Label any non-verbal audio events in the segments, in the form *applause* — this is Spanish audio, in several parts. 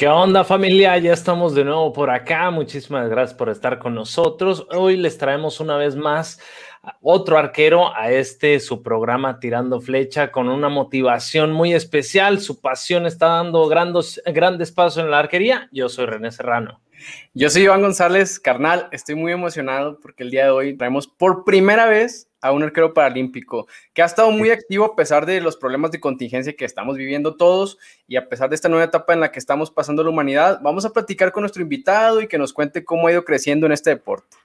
¿Qué onda familia? Ya estamos de nuevo por acá. Muchísimas gracias por estar con nosotros. Hoy les traemos una vez más otro arquero a este su programa Tirando Flecha con una motivación muy especial. Su pasión está dando grandes, grandes pasos en la arquería. Yo soy René Serrano. Yo soy Iván González, carnal. Estoy muy emocionado porque el día de hoy traemos por primera vez a un arquero paralímpico que ha estado muy activo a pesar de los problemas de contingencia que estamos viviendo todos y a pesar de esta nueva etapa en la que estamos pasando la humanidad. Vamos a platicar con nuestro invitado y que nos cuente cómo ha ido creciendo en este deporte.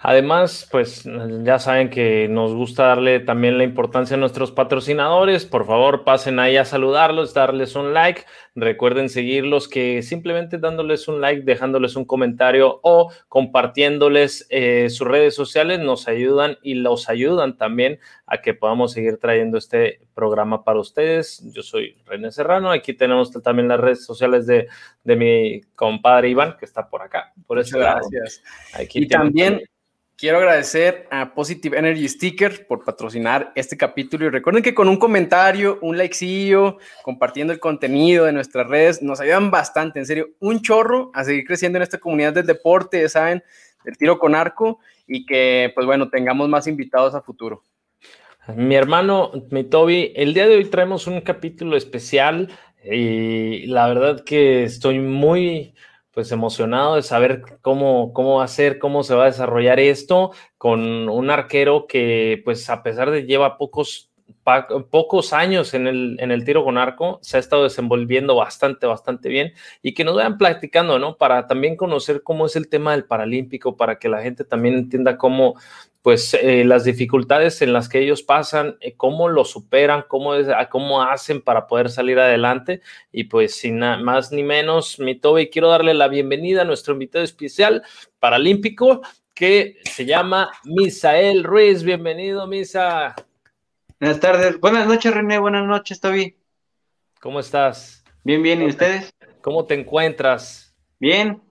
Además, pues ya saben que nos gusta darle también la importancia a nuestros patrocinadores. Por favor, pasen ahí a saludarlos, darles un like. Recuerden seguirlos, que simplemente dándoles un like, dejándoles un comentario o compartiéndoles eh, sus redes sociales nos ayudan y los ayudan también a que podamos seguir trayendo este programa para ustedes. Yo soy René Serrano. Aquí tenemos también las redes sociales de, de mi compadre Iván, que está por acá. Por eso, gracias. Aquí y también Quiero agradecer a Positive Energy Sticker por patrocinar este capítulo y recuerden que con un comentario, un likecillo, compartiendo el contenido de nuestras redes, nos ayudan bastante, en serio, un chorro a seguir creciendo en esta comunidad del deporte, saben, del tiro con arco y que, pues bueno, tengamos más invitados a futuro. Mi hermano, mi Toby, el día de hoy traemos un capítulo especial y la verdad que estoy muy pues emocionado de saber cómo, cómo va a ser, cómo se va a desarrollar esto con un arquero que pues a pesar de lleva pocos, pocos años en el, en el tiro con arco, se ha estado desenvolviendo bastante, bastante bien y que nos vayan platicando, ¿no? Para también conocer cómo es el tema del paralímpico, para que la gente también entienda cómo pues eh, las dificultades en las que ellos pasan, eh, cómo lo superan, cómo, es, cómo hacen para poder salir adelante. Y pues sin más ni menos, mi Toby, quiero darle la bienvenida a nuestro invitado especial paralímpico que se llama Misael Ruiz. Bienvenido, Misa. Buenas tardes, buenas noches, René, buenas noches, Toby. ¿Cómo estás? Bien, bien, ¿y ustedes? ¿Cómo te encuentras? Bien,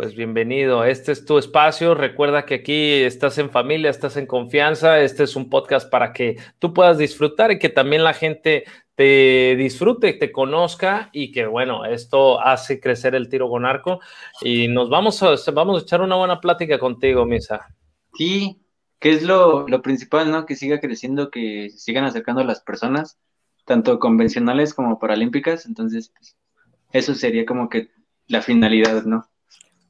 pues bienvenido, este es tu espacio. Recuerda que aquí estás en familia, estás en confianza. Este es un podcast para que tú puedas disfrutar y que también la gente te disfrute, te conozca y que bueno, esto hace crecer el tiro con arco. Y nos vamos a, vamos a echar una buena plática contigo, Misa. Sí, que es lo, lo principal, ¿no? Que siga creciendo, que sigan acercando a las personas, tanto convencionales como paralímpicas. Entonces, pues, eso sería como que la finalidad, ¿no?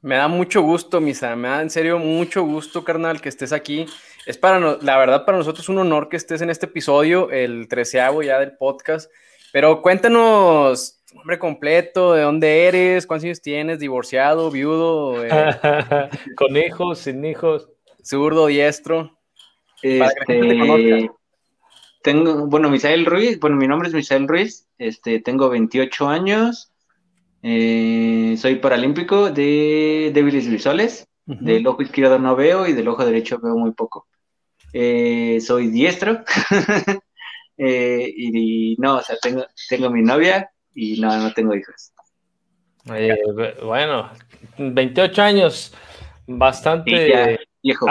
Me da mucho gusto, Misa, me da en serio mucho gusto, carnal, que estés aquí. Es para, la verdad, para nosotros un honor que estés en este episodio, el treceavo ya del podcast. Pero cuéntanos tu nombre completo, de dónde eres, cuántos años tienes, divorciado, viudo, eh, *laughs* con hijos, sin hijos, zurdo, diestro. Este, tengo, bueno, Misael Ruiz, bueno, mi nombre es Misael Ruiz, este, tengo 28 años, eh, soy paralímpico de débiles visuales. Del ojo izquierdo no veo y del ojo derecho veo muy poco. Eh, soy diestro. *laughs* Eh, y, no, o sea, tengo, tengo mi novia y no, no tengo hijos. bueno, 28 años, bastante ya, viejo.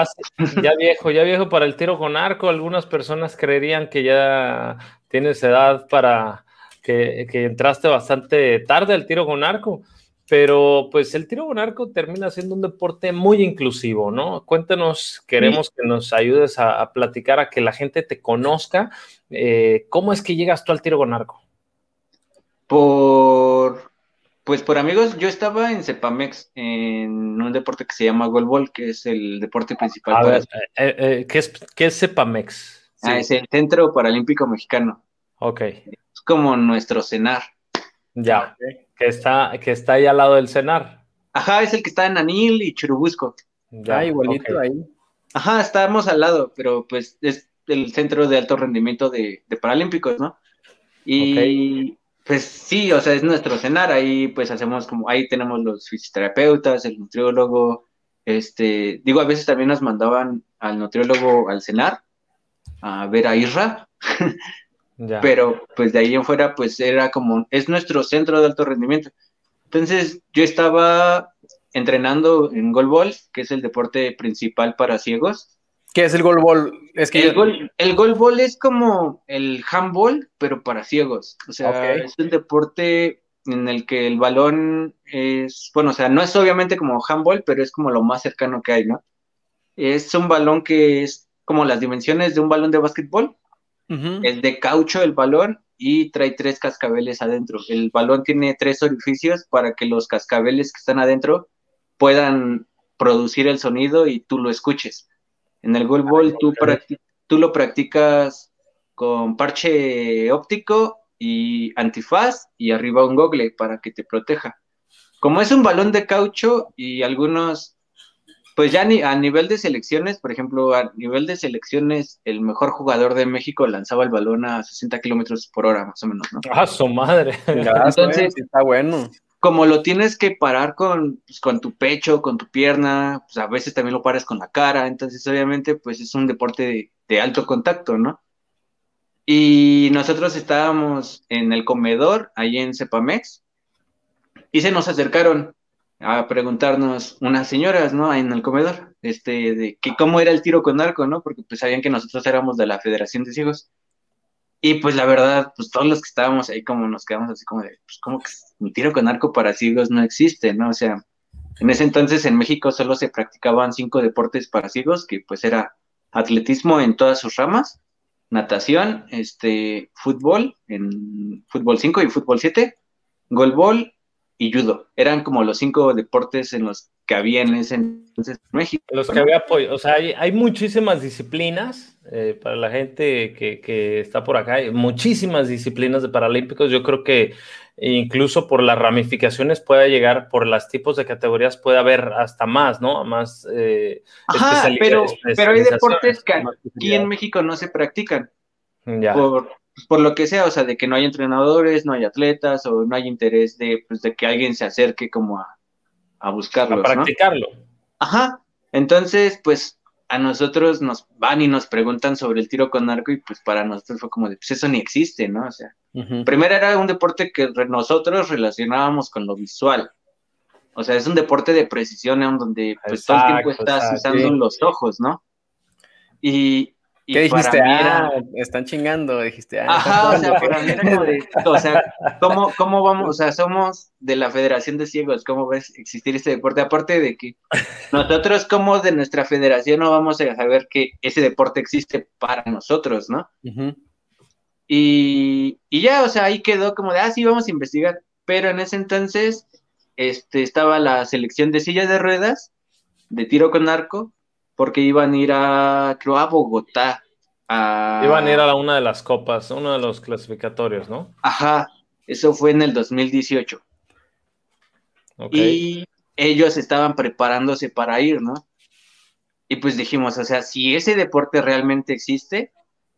ya viejo, ya viejo para el tiro con arco. Algunas personas creerían que ya tienes edad para que, entraste bastante tarde al tiro con arco, pero pues el tiro con arco termina siendo un deporte muy inclusivo, ¿no? Cuéntanos, queremos que nos ayudes a, platicar, a que la gente te conozca. Eh, ¿Cómo es que llegas tú al tiro con arco? Por, pues por amigos, yo estaba en Cepamex, en un deporte que se llama Golbol, que es el deporte principal. Eh, eh, ¿qué, es, ¿qué, es, Cepamex? Ah, es el Centro Paralímpico Mexicano. Ok como nuestro cenar. Ya, que, está, que está ahí al lado del cenar. Ajá, es el que está en Anil y Churubusco. Ya, igualito ahí. Ajá, estamos al lado, pero pues es el centro de alto rendimiento de, Paralímpicos, ¿no? Y pues sí, o sea, es nuestro cenar, ahí pues hacemos como, ahí tenemos los fisioterapeutas, el nutriólogo, este, digo, a veces también nos mandaban al nutriólogo al cenar a ver a Isra, *laughs* Pero pues de ahí en fuera pues era como, es nuestro centro de alto rendimiento. Entonces yo estaba entrenando en golbol, que es el deporte principal para ciegos. ¿Qué es el golbol? Es que el, gol, el es como el handball, pero para ciegos. O sea, es un deporte en el que el balón es, bueno, o sea, no es obviamente como handball, pero es como lo más cercano que hay, ¿no? Es un balón que es como las dimensiones de un balón de básquetbol. Es de caucho el balón y trae tres cascabeles adentro. El balón tiene tres orificios para que los cascabeles que están adentro puedan producir el sonido y tú lo escuches. En el golf ball tú, tú lo practicas con parche óptico y antifaz y arriba un gogle para que te proteja. Como es un balón de caucho y algunos, pues ya ni, a nivel de selecciones, por ejemplo, a nivel de selecciones, el mejor jugador de México lanzaba el balón a 60 kilómetros por hora, más o menos, ¿no? Ah, su madre. *laughs* Entonces, está bueno. Como lo tienes que parar con, pues, con tu pecho, con tu pierna, pues a veces también lo paras con la cara, entonces obviamente pues es un deporte de alto contacto, ¿no? Y nosotros estábamos en el comedor, ahí en Cepamex, y se nos acercaron a preguntarnos unas señoras, ¿no? En el comedor, este, de que cómo era el tiro con arco, ¿no? Porque pues sabían que nosotros éramos de la Federación de Ciegos. Y pues la verdad, pues todos los que estábamos ahí como nos quedamos así como de, pues como que un tiro con arco para ciegos no existe, ¿no? O sea, en ese entonces en México solo se practicaban cinco deportes para ciegos, que pues era atletismo en todas sus ramas, natación, este, fútbol, en fútbol 5 y fútbol 7, golbol y judo. Eran como los cinco deportes en los que había en ese entonces en México. Los que había apoyo, o sea, hay, muchísimas disciplinas eh, para la gente que, que, está por acá, hay muchísimas disciplinas de Paralímpicos. Yo creo que incluso por las ramificaciones puede llegar, por los tipos de categorías puede haber hasta más, ¿no? Más eh, Ajá, pero, pero hay deportes que aquí en México no se practican. Ya. Por, por lo que sea, o sea, de que no hay entrenadores, no hay atletas o no hay interés de, pues, de que alguien se acerque como a, a buscarlos. A practicarlo. Ajá. Entonces, pues a nosotros nos van y nos preguntan sobre el tiro con arco y pues para nosotros fue como de, pues eso ni existe, ¿no? O sea, primero era un deporte que nosotros relacionábamos con lo visual. O sea, es un deporte de precisión en donde pues todo el tiempo estás usando los ojos, ¿no? Y, ¿Qué dijiste? Ah, están chingando, dijiste. Ah, Ajá, o sea, para mí como de, o sea, ¿cómo, ¿cómo vamos? O sea, somos de la Federación de Ciegos, ¿cómo ves existir este deporte? Aparte de que nosotros como de nuestra federación no vamos a saber que ese deporte existe para nosotros, ¿no? y, y ya, o sea, ahí quedó como de, ah, sí, vamos a investigar. Pero en ese entonces, este, estaba la selección de sillas de ruedas, de tiro con arco, porque iban a ir a, creo, a Bogotá. Iban a ir a una de las copas, uno de los clasificatorios, ¿no? Ajá, eso fue en el 2018. Y ellos estaban preparándose para ir, ¿no? Y pues dijimos, o sea, si ese deporte realmente existe,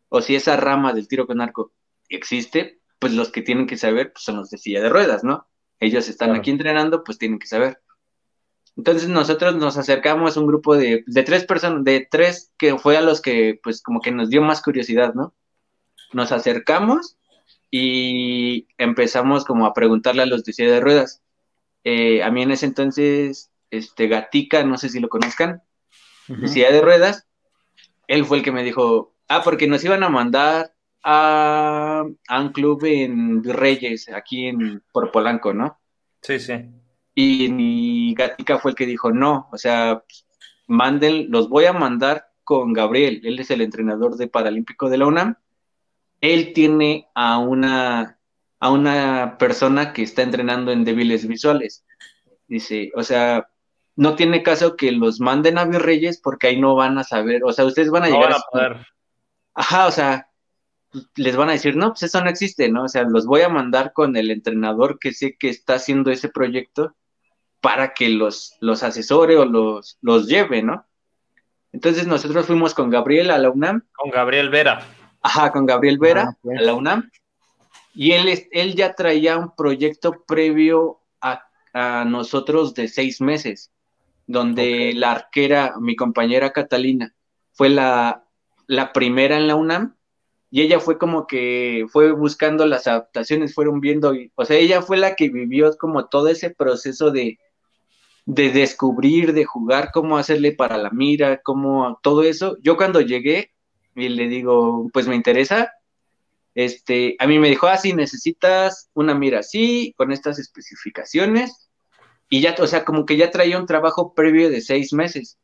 o si esa rama del tiro con arco existe, pues los que tienen que saber pues son los de silla de ruedas, ¿no? Ellos están aquí entrenando, pues tienen que saber. Entonces nosotros nos acercamos a un grupo de, tres personas, de tres que fue a los que pues como que nos dio más curiosidad, ¿no? Nos acercamos y empezamos como a preguntarle a los de silla de ruedas. Eh, a mí en ese entonces, este Gatica, no sé si lo conozcan, de silla de ruedas, él fue el que me dijo, ah, porque nos iban a mandar a, a un club en Virreyes, aquí en, por Polanco, ¿no? Sí, sí. Y Gatica fue el que dijo, no, o sea, manden, los voy a mandar con Gabriel, él es el entrenador de Paralímpico de la UNAM. Él tiene a una, a una persona que está entrenando en débiles visuales. Dice, o sea, no tiene caso que los manden a Virreyes porque ahí no van a saber, o sea, ustedes van a llegar a, poder. Ajá, o sea, les van a decir, no, pues eso no existe, ¿no? O sea, los voy a mandar con el entrenador que sé que está haciendo ese proyecto para que los, los asesore o los, los lleve, ¿no? Entonces nosotros fuimos con Gabriel a la UNAM. Con Gabriel Vera. Ajá, con Gabriel Vera ah, a la UNAM. Y él, él ya traía un proyecto previo a, nosotros de seis meses, donde la arquera, mi compañera Catalina, fue la, la primera en la UNAM y ella fue como que fue buscando las adaptaciones, fueron viendo, o sea, ella fue la que vivió como todo ese proceso de, de descubrir, de jugar, cómo hacerle para la mira, cómo todo eso. Yo cuando llegué y le digo, pues me interesa, este, a mí me dijo, ah, sí, necesitas una mira así, con estas especificaciones, y ya, o sea, como que ya traía un trabajo previo de seis meses.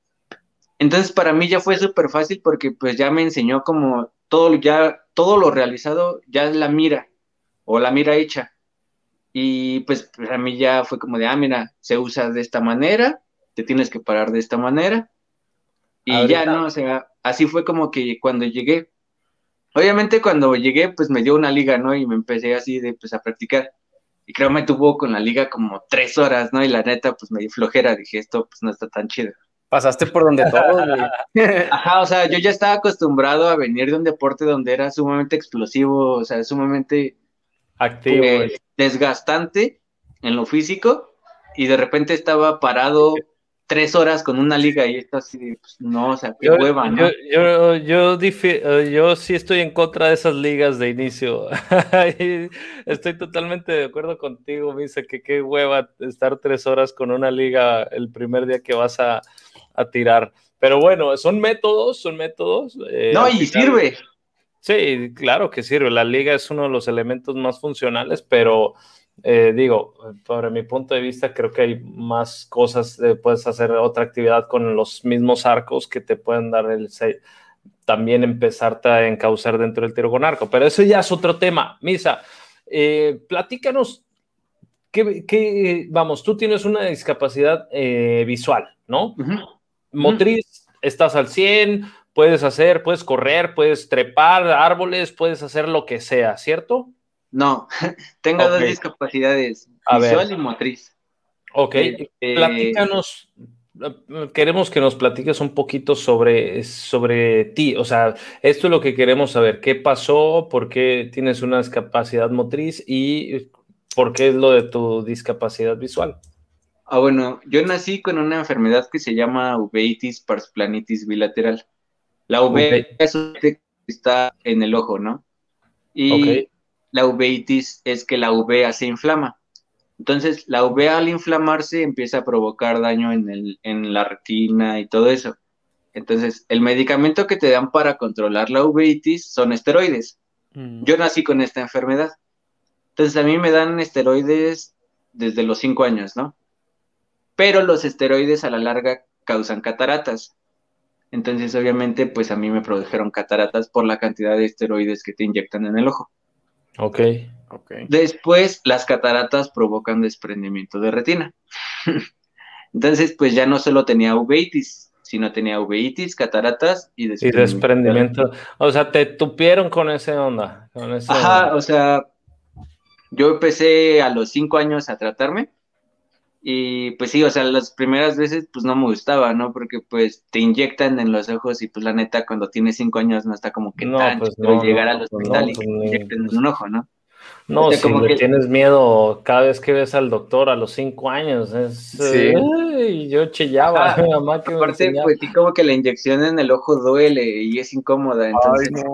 Entonces, para mí ya fue súper fácil porque pues ya me enseñó como todo, ya, todo lo realizado, ya es la mira, o la mira hecha. Y pues para mí ya fue como de, ah, mira, se usa de esta manera, te tienes que parar de esta manera. Y ya, ¿no? O sea, así fue como que cuando llegué, obviamente cuando llegué, pues me dio una liga, ¿no? Y me empecé así de, pues a practicar. Y creo me tuvo con la liga como tres horas, ¿no? Y la neta, pues me di flojera, dije, esto pues no está tan chido. Pasaste por donde todo, *laughs* *laughs* Ajá, o sea, yo ya estaba acostumbrado a venir de un deporte donde era sumamente explosivo, o sea, sumamente activo, pues, desgastante en lo físico, y de repente estaba parado tres horas con una liga y esto así, pues, no, o sea, qué hueva, ¿no? Yo, yo, eh, yo, sí estoy en contra de esas ligas de inicio. *laughs* estoy totalmente de acuerdo contigo, Misa, que qué hueva estar tres horas con una liga el primer día que vas a, tirar. Pero bueno, son métodos, son métodos. Eh, no, y sirve. Sí, claro que sirve. La liga es uno de los elementos más funcionales, pero eh, digo, por mi punto de vista, creo que hay más cosas, eh, puedes hacer otra actividad con los mismos arcos que te pueden dar el también empezarte a encauzar dentro del tiro con arco, pero eso ya es otro tema. Misa, eh, platícanos, que, vamos, tú tienes una discapacidad visual, ¿no? Motriz, estás al 100, puedes hacer, puedes correr, puedes trepar árboles, puedes hacer lo que sea, ¿cierto? No, *laughs* tengo dos discapacidades, visual y motriz. Ok, eh, platícanos, queremos que nos platiques un poquito sobre, sobre ti, o sea, esto es lo que queremos saber, qué pasó, por qué tienes una discapacidad motriz y por qué es lo de tu discapacidad visual. Ah, bueno, yo nací con una enfermedad que se llama uveitis parsplanitis bilateral. La UV está en el ojo, ¿no? Y la uveitis es que la uvea se inflama. Entonces, la uvea al inflamarse empieza a provocar daño en, el, en la retina y todo eso. Entonces, el medicamento que te dan para controlar la uveitis son esteroides. Mm. Yo nací con esta enfermedad. Entonces, a mí me dan esteroides desde los cinco años, ¿no? Pero los esteroides a la larga causan cataratas. Entonces, obviamente, pues a mí me produjeron cataratas por la cantidad de esteroides que te inyectan en el ojo. Ok. okay. Después, las cataratas provocan desprendimiento de retina. *laughs* Entonces, pues ya no solo tenía uveitis, sino tenía uveitis, cataratas y desprendimiento. Y desprendimiento. O sea, te tupieron con ese onda. Con ese Ajá, o sea, yo empecé a los cinco años a tratarme y pues sí, o sea, las primeras veces pues no me gustaba, ¿no? Porque pues te inyectan en los ojos y pues la neta cuando tienes cinco años no está como que no, tan pues llegar al pues, hospital y pues, te inyecten en un ojo, ¿no? No, si como que... tienes miedo cada vez que ves al doctor a los cinco años, es... Sí. y yo chillaba a *laughs* mi mamá que Aparte, pues sí como que la inyección en el ojo duele y es incómoda, entonces... Ay, no.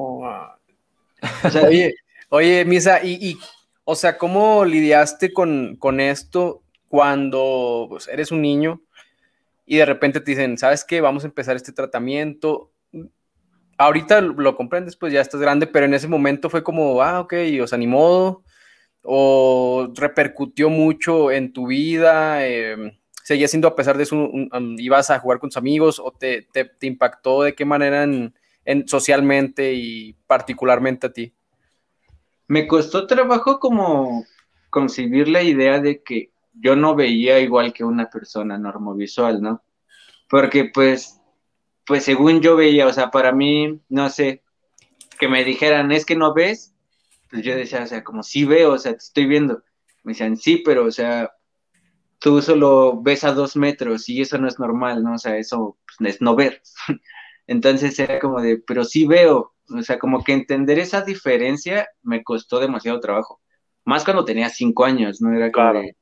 o sea, oye, oye, Misa, y, y, o sea, ¿cómo lidiaste con, con esto cuando pues, eres un niño y de repente te dicen, ¿sabes qué? Vamos a empezar este tratamiento. Ahorita lo comprendes, pues ya estás grande, pero en ese momento fue como, ah, ok, os animó, o repercutió mucho en tu vida, eh, seguía siendo a pesar de eso, ibas a jugar con tus amigos, o te, te, impactó de qué manera en, socialmente y particularmente a ti. Me costó trabajo como concebir la idea de que yo no veía igual que una persona normovisual, ¿no? Porque pues, pues según yo veía, o sea, para mí, no sé, que me dijeran, es que no ves, pues yo decía, o sea, como sí veo, o sea, te estoy viendo. Me decían, sí, pero, o sea, tú solo ves a dos metros y eso no es normal, ¿no? O sea, eso pues, es no ver. *laughs* Entonces era como de, pero sí veo, o sea, como que entender esa diferencia me costó demasiado trabajo. Más cuando tenía cinco años, ¿no? Era como de,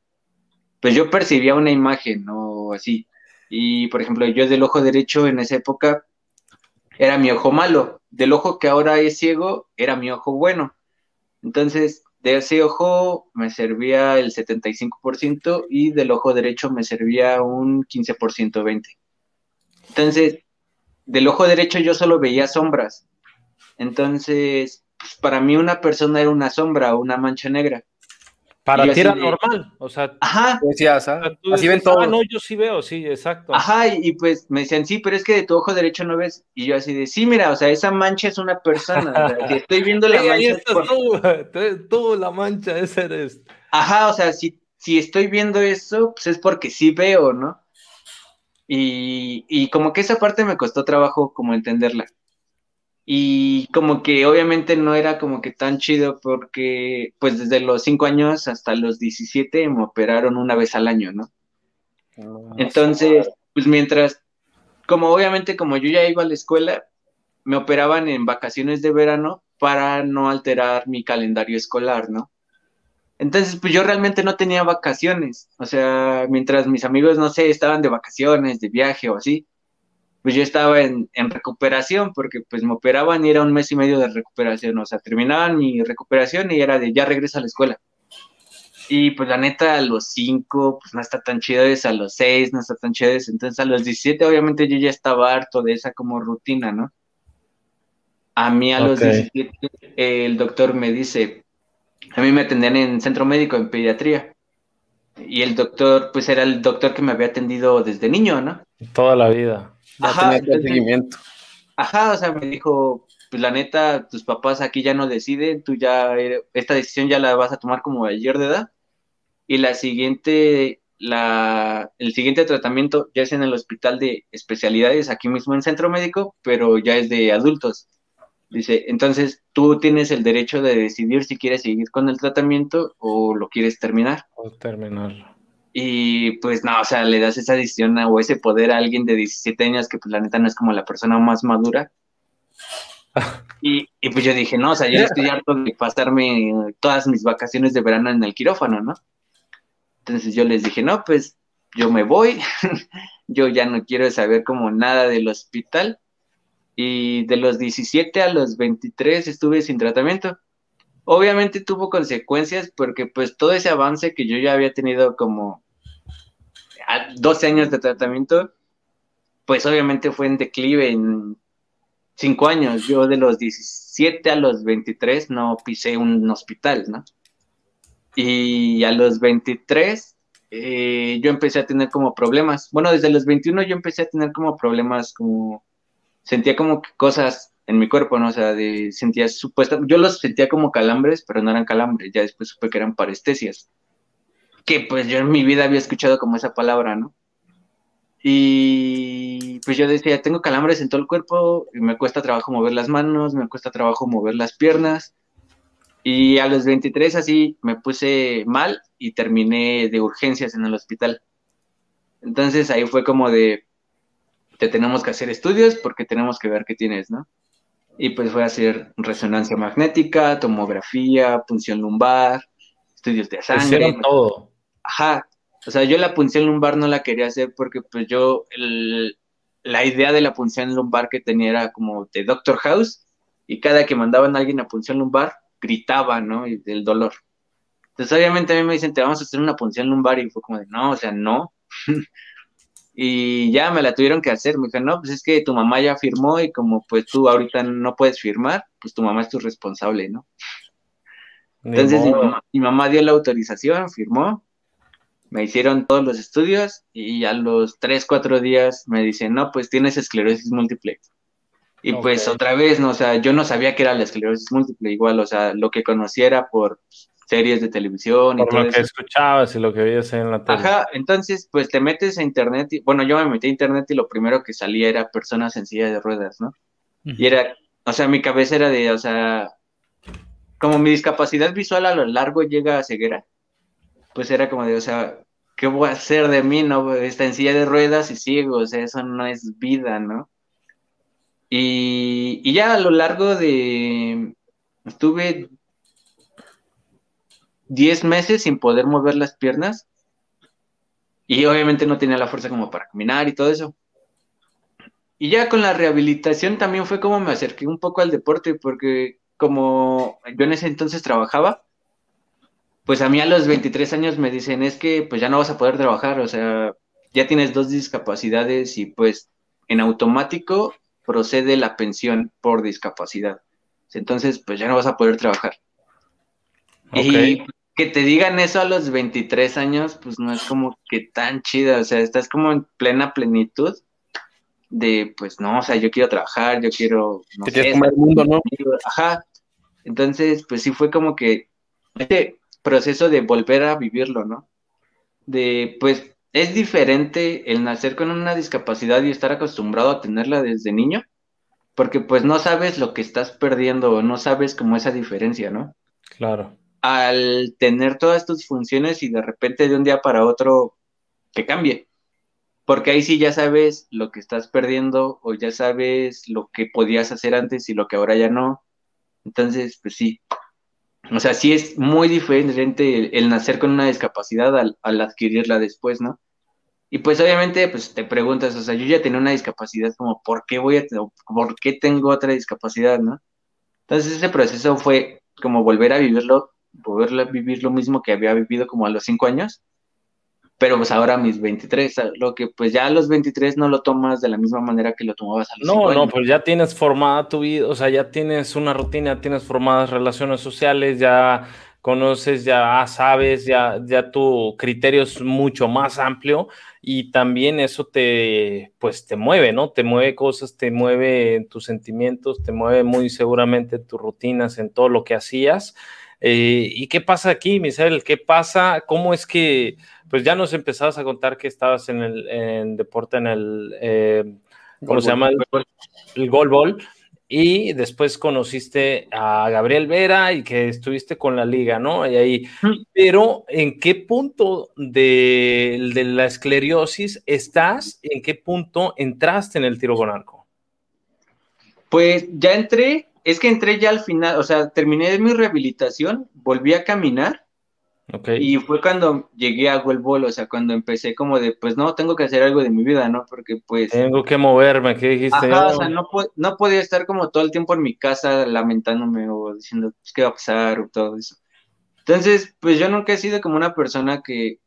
pues yo percibía una imagen, ¿no? Así. Y, por ejemplo, yo del ojo derecho en esa época era mi ojo malo. Del ojo que ahora es ciego, era mi ojo bueno. Entonces, de ese ojo me servía el 75% y del ojo derecho me servía un 15%, 20%. Entonces, del ojo derecho yo solo veía sombras. Entonces, pues, para mí una persona era una sombra o una mancha negra. Para ti era normal, o sea, ajá, decías, ¿ah? así ven todos. Ah, no, yo sí veo, sí, exacto. Ajá, y, pues me decían, sí, pero es que de tu ojo derecho no ves. Y yo así de, sí, mira, o sea, esa mancha es una persona. o sea, si estoy viendo la *laughs* mancha. Ahí tú, *laughs* tú, la mancha, ese eres. Ajá, o sea, si, si estoy viendo eso, pues es porque sí veo, ¿no? Y, y como que esa parte me costó trabajo como entenderla. Y como que obviamente no era como que tan chido porque pues desde los 5 años hasta los 17 me operaron una vez al año, ¿no? Ah, Entonces, pues mientras, como obviamente como yo ya iba a la escuela, me operaban en vacaciones de verano para no alterar mi calendario escolar, ¿no? Entonces, pues yo realmente no tenía vacaciones, o sea, mientras mis amigos, no sé, estaban de vacaciones, de viaje o así, pues yo estaba en, recuperación porque pues me operaban y era un mes y medio de recuperación, o sea, terminaban mi recuperación y era de ya regresa a la escuela. Y pues la neta, a los 5, pues no está tan chido eso, a los 6 no está tan chido eso, entonces a los 17 obviamente yo ya estaba harto de esa como rutina, ¿no? A mí a los 17 el doctor me dice, a mí me atendían en centro médico, en pediatría. Y el doctor, pues era el doctor que me había atendido desde niño, ¿no? Toda la vida ajá, seguimiento. Ajá, o sea, me dijo, pues la neta, tus papás aquí ya no deciden, tú ya, esta decisión ya la vas a tomar como ayer de edad. Y la siguiente, la, el siguiente tratamiento ya es en el hospital de especialidades, aquí mismo en centro médico, pero ya es de adultos. Dice, entonces tú tienes el derecho de decidir si quieres seguir con el tratamiento o lo quieres terminar. O terminarlo. Y pues no, o sea, le das esa decisión o ese poder a alguien de 17 años que pues la neta no es como la persona más madura. *laughs* y, y, pues yo dije, no, o sea, yo estoy harto de pasarme todas mis vacaciones de verano en el quirófano, ¿no? Entonces yo les dije, no, pues yo me voy, *laughs* yo ya no quiero saber como nada del hospital. Y de los 17 a los 23 estuve sin tratamiento obviamente tuvo consecuencias porque pues todo ese avance que yo ya había tenido como 12 años de tratamiento, pues obviamente fue en declive en 5 años. Yo de los 17 a los 23 no pisé un hospital, ¿no? Y a los 23 eh, yo empecé a tener como problemas. Bueno, desde los 21 yo empecé a tener como problemas, como sentía como que cosas en mi cuerpo, ¿no? O sea, sentía supuesta, yo los sentía como calambres, pero no eran calambres, ya después supe que eran parestesias, que pues yo en mi vida había escuchado como esa palabra, ¿no? Y pues yo decía, tengo calambres en todo el cuerpo, me cuesta trabajo mover las manos, me cuesta trabajo mover las piernas, y a los 23 así me puse mal y terminé de urgencias en el hospital. Entonces ahí fue como de, te tenemos que hacer estudios porque tenemos que ver qué tienes, ¿no? Y pues fue a hacer resonancia magnética, tomografía, punción lumbar, estudios de sangre. Hicieron todo. Ajá, o sea, yo la punción lumbar no la quería hacer porque pues yo, la idea de la punción lumbar que tenía era como de Doctor House y cada que mandaban a alguien a punción lumbar, gritaba, ¿no? Y del dolor. Entonces obviamente a mí me dicen, te vamos a hacer una punción lumbar y fue como de, no, o sea, no. *laughs* y ya me la tuvieron que hacer. Me dijeron, no, pues es que tu mamá ya firmó y como pues tú ahorita no puedes firmar, pues tu mamá es tu responsable, ¿no? Entonces mi mamá, dio la autorización, firmó, me hicieron todos los estudios y a los tres, cuatro días me dicen, no, pues tienes esclerosis múltiple. Y pues otra vez, no, o sea, yo no sabía que era la esclerosis múltiple, igual, o sea, lo que conociera por series de televisión. Por lo que escuchabas y lo que veías en la tele. Ajá, entonces pues te metes a internet y, bueno, yo me metí a internet y lo primero que salía era personas en silla de ruedas, ¿no? Y era, o sea, mi cabeza era de, o sea, como mi discapacidad visual a lo largo llega a ceguera, pues era como de, o sea, ¿qué voy a hacer de mí, no? Está en silla de ruedas y ciego, o sea, eso no es vida, ¿no? Y, y ya a lo largo de, estuve 10 meses sin poder mover las piernas y obviamente no tenía la fuerza como para caminar y todo eso. Y ya con la rehabilitación también fue como me acerqué un poco al deporte porque como yo en ese entonces trabajaba, pues a mí a los 23 años me dicen es que pues ya no vas a poder trabajar, o sea, ya tienes dos discapacidades y pues en automático procede la pensión por discapacidad. Entonces pues ya no vas a poder trabajar. Y que te digan eso a los 23 años, pues no es como que tan chida, o sea, estás como en plena plenitud de, pues no, o sea, yo quiero trabajar, yo quiero, no sé, el mundo, ¿no? Ajá. Entonces, pues sí fue como que este proceso de volver a vivirlo, ¿no? De, pues, es diferente el nacer con una discapacidad y estar acostumbrado a tenerla desde niño, porque pues no sabes lo que estás perdiendo, no sabes cómo esa diferencia, ¿no? Claro al tener todas tus funciones y de repente de un día para otro que cambie. Porque ahí sí ya sabes lo que estás perdiendo o ya sabes lo que podías hacer antes y lo que ahora ya no. Entonces, pues sí. O sea, sí es muy diferente el, nacer con una discapacidad al, al, adquirirla después, ¿no? Y pues obviamente, pues te preguntas, o sea, yo ya tenía una discapacidad, como, ¿por qué voy a, por qué tengo otra discapacidad, no? Entonces ese proceso fue como volver a vivirlo poder vivir lo mismo que había vivido como a los cinco años, pero pues ahora a mis 23, lo que pues ya a los 23 no lo tomas de la misma manera que lo tomabas a los no, años. No, no, pues ya tienes formada tu vida, o sea, ya tienes una rutina, tienes formadas relaciones sociales, ya conoces, ya sabes, ya, ya tu criterio es mucho más amplio y también eso te, pues te mueve, ¿no? Te mueve cosas, te mueve tus sentimientos, te mueve muy seguramente tus rutinas en todo lo que hacías eh, ¿Y qué pasa aquí, Misael? ¿Qué pasa? ¿Cómo es que, pues ya nos empezabas a contar que estabas en el deporte, en el, eh, ¿cómo se llama? El, gol ball. Y después conociste a Gabriel Vera y que estuviste con la liga, ¿no? Y ahí, pero ¿en qué punto de, de la esclerosis estás? ¿En qué punto entraste en el tiro con arco? Pues ya entré es que entré ya al final, o sea, terminé mi rehabilitación, volví a caminar. Y fue cuando llegué a Ball, o sea, cuando empecé como de, pues no, tengo que hacer algo de mi vida, ¿no? Porque pues... Tengo que moverme, ¿qué dijiste? Ajá, o sea, no, no podía estar como todo el tiempo en mi casa lamentándome o diciendo, pues, ¿qué va a pasar? o todo eso. Entonces, pues yo nunca he sido como una persona que,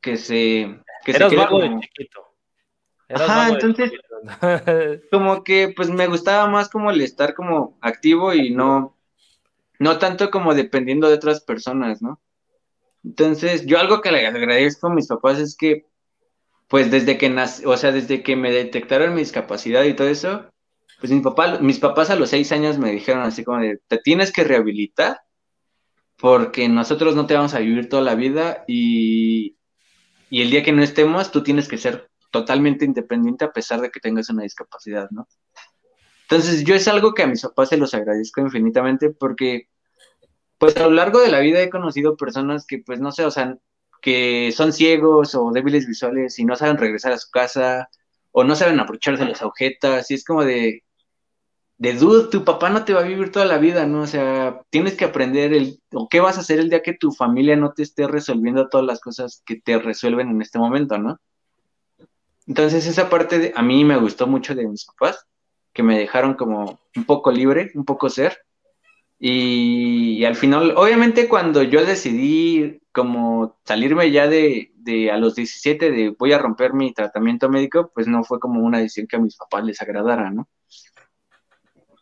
que se... Que Eras se vago de chiquito. Ajá, entonces, *laughs* como que pues me gustaba más como el estar como activo y no, no tanto como dependiendo de otras personas, ¿no? Entonces, yo algo que le agradezco a mis papás es que, pues desde que nací, o sea, desde que me detectaron mi discapacidad y todo eso, pues mi papá, mis papás a los seis años me dijeron así como te tienes que rehabilitar porque nosotros no te vamos a vivir toda la vida y, y el día que no estemos, tú tienes que ser totalmente independiente a pesar de que tengas una discapacidad, ¿no? Entonces, yo es algo que a mis papás se los agradezco infinitamente porque, pues a lo largo de la vida he conocido personas que, pues no sé, o sea, que son ciegos o débiles visuales y no saben regresar a su casa o no saben aprovecharse las agujetas y es como de, de tu papá no te va a vivir toda la vida, ¿no? O sea, tienes que aprender el, o qué vas a hacer el día que tu familia no te esté resolviendo todas las cosas que te resuelven en este momento, ¿no? Entonces esa parte de, a mí me gustó mucho de mis papás, que me dejaron como un poco libre, un poco ser. Y, al final, obviamente cuando yo decidí como salirme ya de, de, a los 17 de voy a romper mi tratamiento médico, pues no fue como una decisión que a mis papás les agradara, ¿no?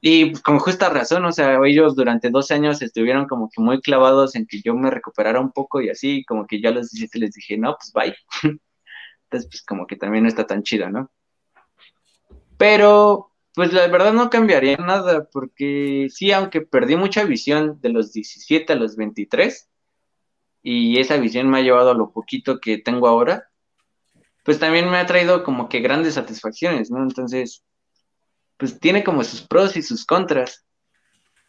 Y pues, con justa razón, o sea, ellos durante 12 años estuvieron como que muy clavados en que yo me recuperara un poco y así, como que ya a los 17 les dije, no, pues bye. *laughs* pues como que también no está tan chida, ¿no? Pero, pues la verdad no cambiaría nada, porque sí, aunque perdí mucha visión de los 17 a los 23, y esa visión me ha llevado a lo poquito que tengo ahora, pues también me ha traído como que grandes satisfacciones, ¿no? Entonces, pues tiene como sus pros y sus contras.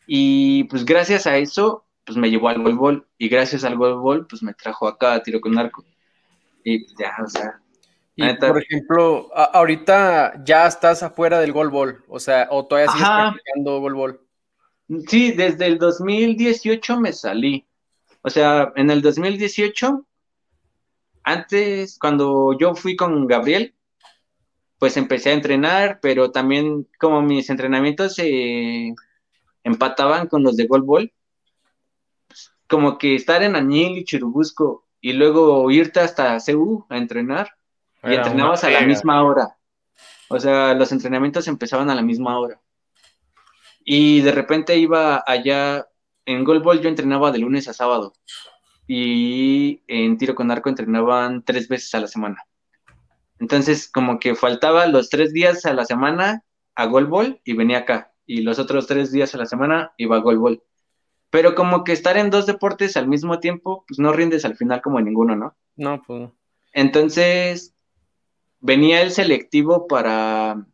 Y pues gracias a eso, pues me llevó al golbol, y gracias al golbol, pues me trajo acá a tiro con arco. Y ya, o sea, y, por ejemplo, ahorita ya estás afuera del gol o sea, o todavía sigues practicando gol Sí, desde el 2018 me salí. O sea, en el 2018, antes, cuando yo fui con Gabriel, pues empecé a entrenar, pero también como mis entrenamientos se empataban con los de gol pues, como que estar en Añil y Chirubusco y luego irte hasta CU a entrenar, y entrenabas a la misma hora. O sea, los entrenamientos empezaban a la misma hora. Y de repente iba allá, en Goalball yo entrenaba de lunes a sábado y en tiro con arco entrenaban tres veces a la semana. Entonces, como que faltaba los tres días a la semana a Goalball y venía acá. Y los otros tres días a la semana iba a Goalball. Pero como que estar en dos deportes al mismo tiempo, pues no rindes al final como en ninguno, ¿no? No, pues. Entonces, venía el selectivo para.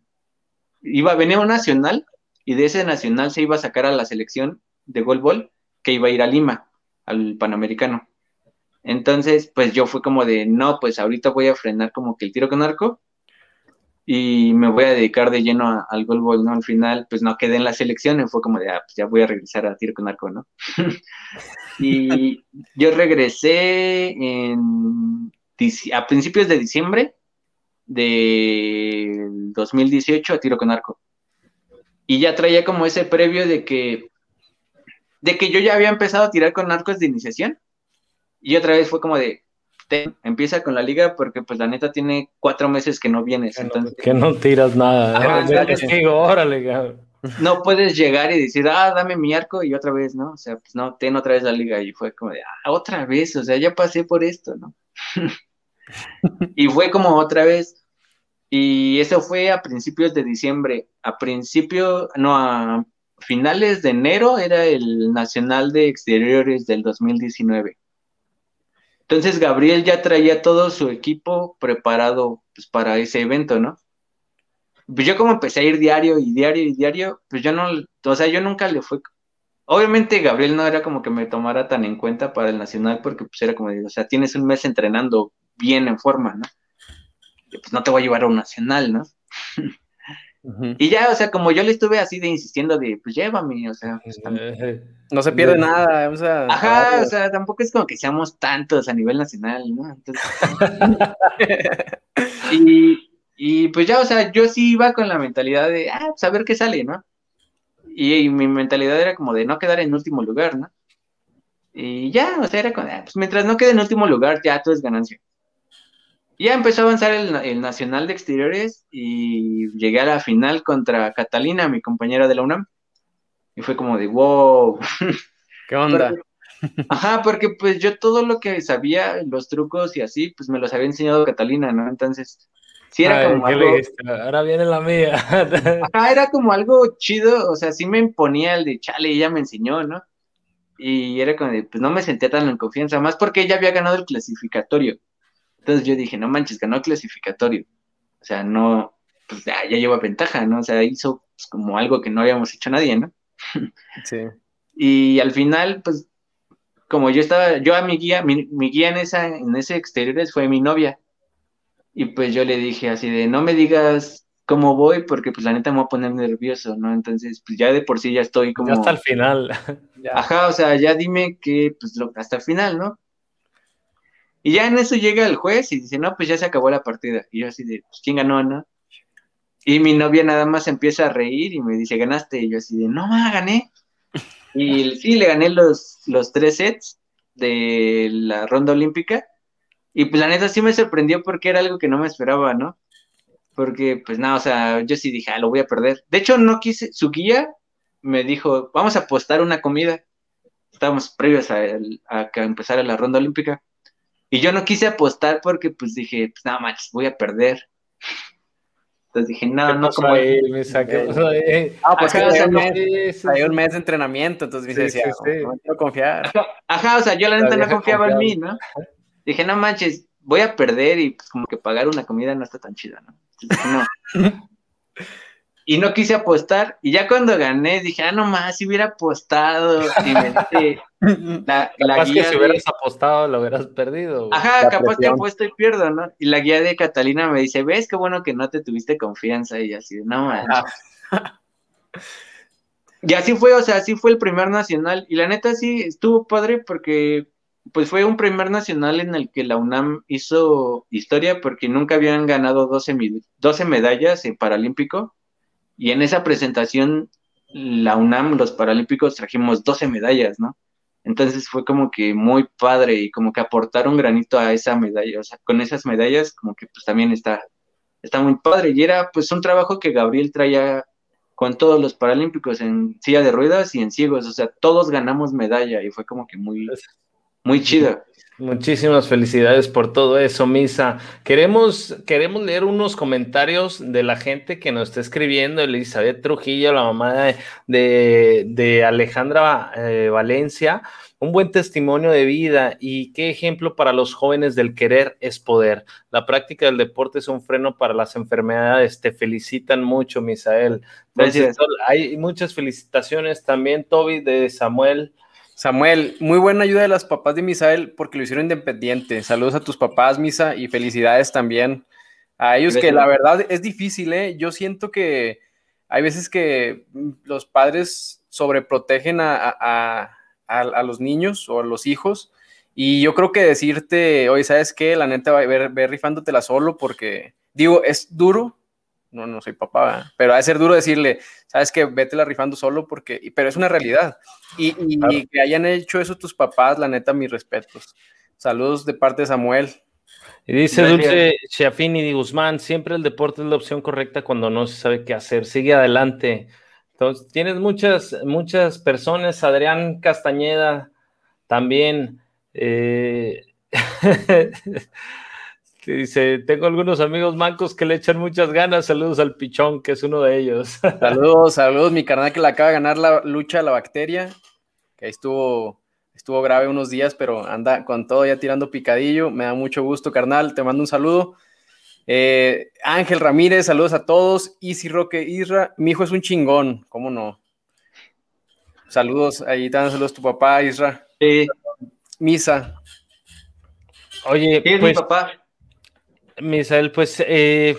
Iba, venía un nacional y de ese nacional se iba a sacar a la selección de golbol que iba a ir a Lima, al Panamericano. Entonces, pues yo fui como de, no, pues ahorita voy a frenar como que el tiro con arco y me voy a dedicar de lleno al golbol, ¿no? Al final, pues no quedé en la selección y fue como de, ah, pues ya voy a regresar a tiro con arco, ¿no? *laughs* y yo regresé en, a principios de diciembre de 2018 a tiro con arco. Y ya traía como ese previo de que, de que yo ya había empezado a tirar con arcos de iniciación. Y otra vez fue como de, empieza con la liga porque pues la neta tiene cuatro meses que no vienes. Que, entonces, no, que no tiras nada. no puedes llegar y decir, ah, dame mi arco y otra vez, ¿no? O sea, pues no, ten otra vez la liga. Y fue como de, ah, otra vez, o sea, ya pasé por esto, ¿no? *laughs* y fue como otra vez. Y eso fue a principios de diciembre. A principio, no, a finales de enero era el Nacional de Exteriores del 2019. Entonces Gabriel ya traía todo su equipo preparado pues, para ese evento, ¿no? Pues yo como empecé a ir diario y diario y diario, pues yo no, o sea, yo nunca le fue... Obviamente Gabriel no era como que me tomara tan en cuenta para el Nacional porque pues era como, o sea, tienes un mes entrenando bien en forma, ¿no? Pues no te voy a llevar a un nacional, ¿no? Y ya, o sea, como yo le estuve así de insistiendo de, pues llévame, o sea, pues, no se pierde nada, o sea. Ajá, o sea, tampoco es como que seamos tantos a nivel nacional, ¿no? *laughs* y, y pues ya, o sea, yo sí iba con la mentalidad de, ah, pues a ver qué sale, ¿no? Y, mi mentalidad era como de no quedar en último lugar, ¿no? Y ya, o sea, era como, ah, pues mientras no quede en último lugar, ya todo es ganancia ya empezó a avanzar el, Nacional de Exteriores y llegué a la final contra Catalina, mi compañera de la UNAM. Y fue como de, wow. *laughs* ¿Qué onda? ajá, porque pues yo todo lo que sabía, los trucos y así, pues me los había enseñado Catalina, ¿no? Entonces, sí era como algo... Ahora viene la mía. *laughs* ajá, era como algo chido, o sea, sí me imponía el de chale, ella me enseñó, ¿no? Y era como de, pues no me sentía tan en confianza, más porque ella había ganado el clasificatorio. Entonces yo dije, no manches, ganó clasificatorio. O sea, no, pues ya, lleva ventaja, ¿no? O sea, hizo pues, como algo que no habíamos hecho nadie, ¿no? Sí. *laughs* y al final, pues, como yo estaba, yo a mi guía, mi, guía en, esa, en ese exteriores fue mi novia. Y pues yo le dije así de, no me digas cómo voy, porque pues la neta me voy a poner nervioso, ¿no? Entonces, pues ya de por sí ya estoy como... Ya hasta el final. Ajá, o sea, ya dime que, pues, lo, hasta el final, ¿no? Y ya en eso llega el juez y dice, no, pues ya se acabó la partida. Y yo así de, pues, ¿quién ganó, no? Y mi novia nada más empieza a reír y me dice, ganaste. Y yo así de, no, ma, gané. Y sí, le gané los, los tres sets de la ronda olímpica. Y pues la neta sí me sorprendió porque era algo que no me esperaba, ¿no? Porque pues nada, o sea, yo sí dije, ah, lo voy a perder. De hecho, no quise, su guía me dijo, vamos a apostar una comida. Estábamos previos a, a que empezara la ronda olímpica. Y yo no quise apostar porque pues dije, pues nada más, voy a perder. Entonces dije, no, no como ahí, me saqué, eh, Ah, pues hay, un mes, hay un mes de entrenamiento, entonces me decía, no quiero confiar. Ajá, o sea, yo la neta no confiaba en mí, ¿no? Dije, no manches, voy a perder y pues como que pagar una comida no está tan chida, ¿no? Entonces, no. *laughs* y no quise apostar. Y ya cuando gané, dije, ah, no más, si hubiera apostado. Y me *laughs* dije, la, capaz guía que si hubieras apostado lo hubieras perdido. Ajá, capaz que apuesto y pierdo, ¿no? Y la guía de Catalina me dice, ves qué bueno que no te tuviste confianza. Y así, no más. *laughs* y así fue, o sea, así fue el primer nacional. Y la neta sí estuvo padre porque pues fue un primer nacional en el que la UNAM hizo historia porque nunca habían ganado 12, 12 medallas en Paralímpico y en esa presentación, la UNAM, los Paralímpicos, trajimos 12 medallas, ¿no? Entonces fue como que muy padre y como que aportar un granito a esa medalla, o sea, con esas medallas como que pues también está, está muy padre. Y era pues un trabajo que Gabriel traía con todos los paralímpicos en silla de ruedas y en ciegos, o sea, todos ganamos medalla y fue como que muy, muy chido. Muchísimas felicidades por todo eso, Misa. Queremos, queremos leer unos comentarios de la gente que nos está escribiendo, Elizabeth Trujillo, la mamá de, de, Alejandra eh, Valencia. Un buen testimonio de vida y qué ejemplo para los jóvenes del querer es poder. La práctica del deporte es un freno para las enfermedades. Te felicitan mucho, Misael. hay muchas felicitaciones también, Toby, de Samuel. Samuel, muy buena ayuda de las papás de Misael porque lo hicieron independiente. Saludos a tus papás, Misa, y felicidades también a ellos, que la verdad es difícil, ¿eh? Yo siento que hay veces que los padres sobreprotegen a, los niños o a los hijos, y yo creo que decirte, oye, ¿sabes qué? La neta, va a ver, ver rifándotela solo porque, digo, es duro, no, no soy papá, pero ha de ser duro decirle, sabes que vete la rifando solo porque, pero es una realidad. Y, que hayan hecho eso tus papás, la neta, mis respetos. Saludos de parte de Samuel. Y dice Dulce Chiafini Guzmán, siempre el deporte es la opción correcta cuando no se sabe qué hacer. Sigue adelante. Entonces, tienes muchas, muchas personas, Adrián Castañeda también. Eh, *laughs* dice, tengo algunos amigos mancos que le echan muchas ganas. Saludos al pichón, que es uno de ellos. *laughs* Saludos, saludos, mi carnal que le acaba de ganar la lucha a la bacteria, que ahí estuvo, estuvo grave unos días, pero anda con todo ya tirando picadillo. Me da mucho gusto, carnal. Te mando un saludo. Eh, Ángel Ramírez, saludos a todos. Easy Roque Isra, mi hijo es un chingón, ¿cómo no? Saludos, ahí te saludos tu papá, Isra. Sí. Misa. Oye, pues, mi papá? Misael, pues eh,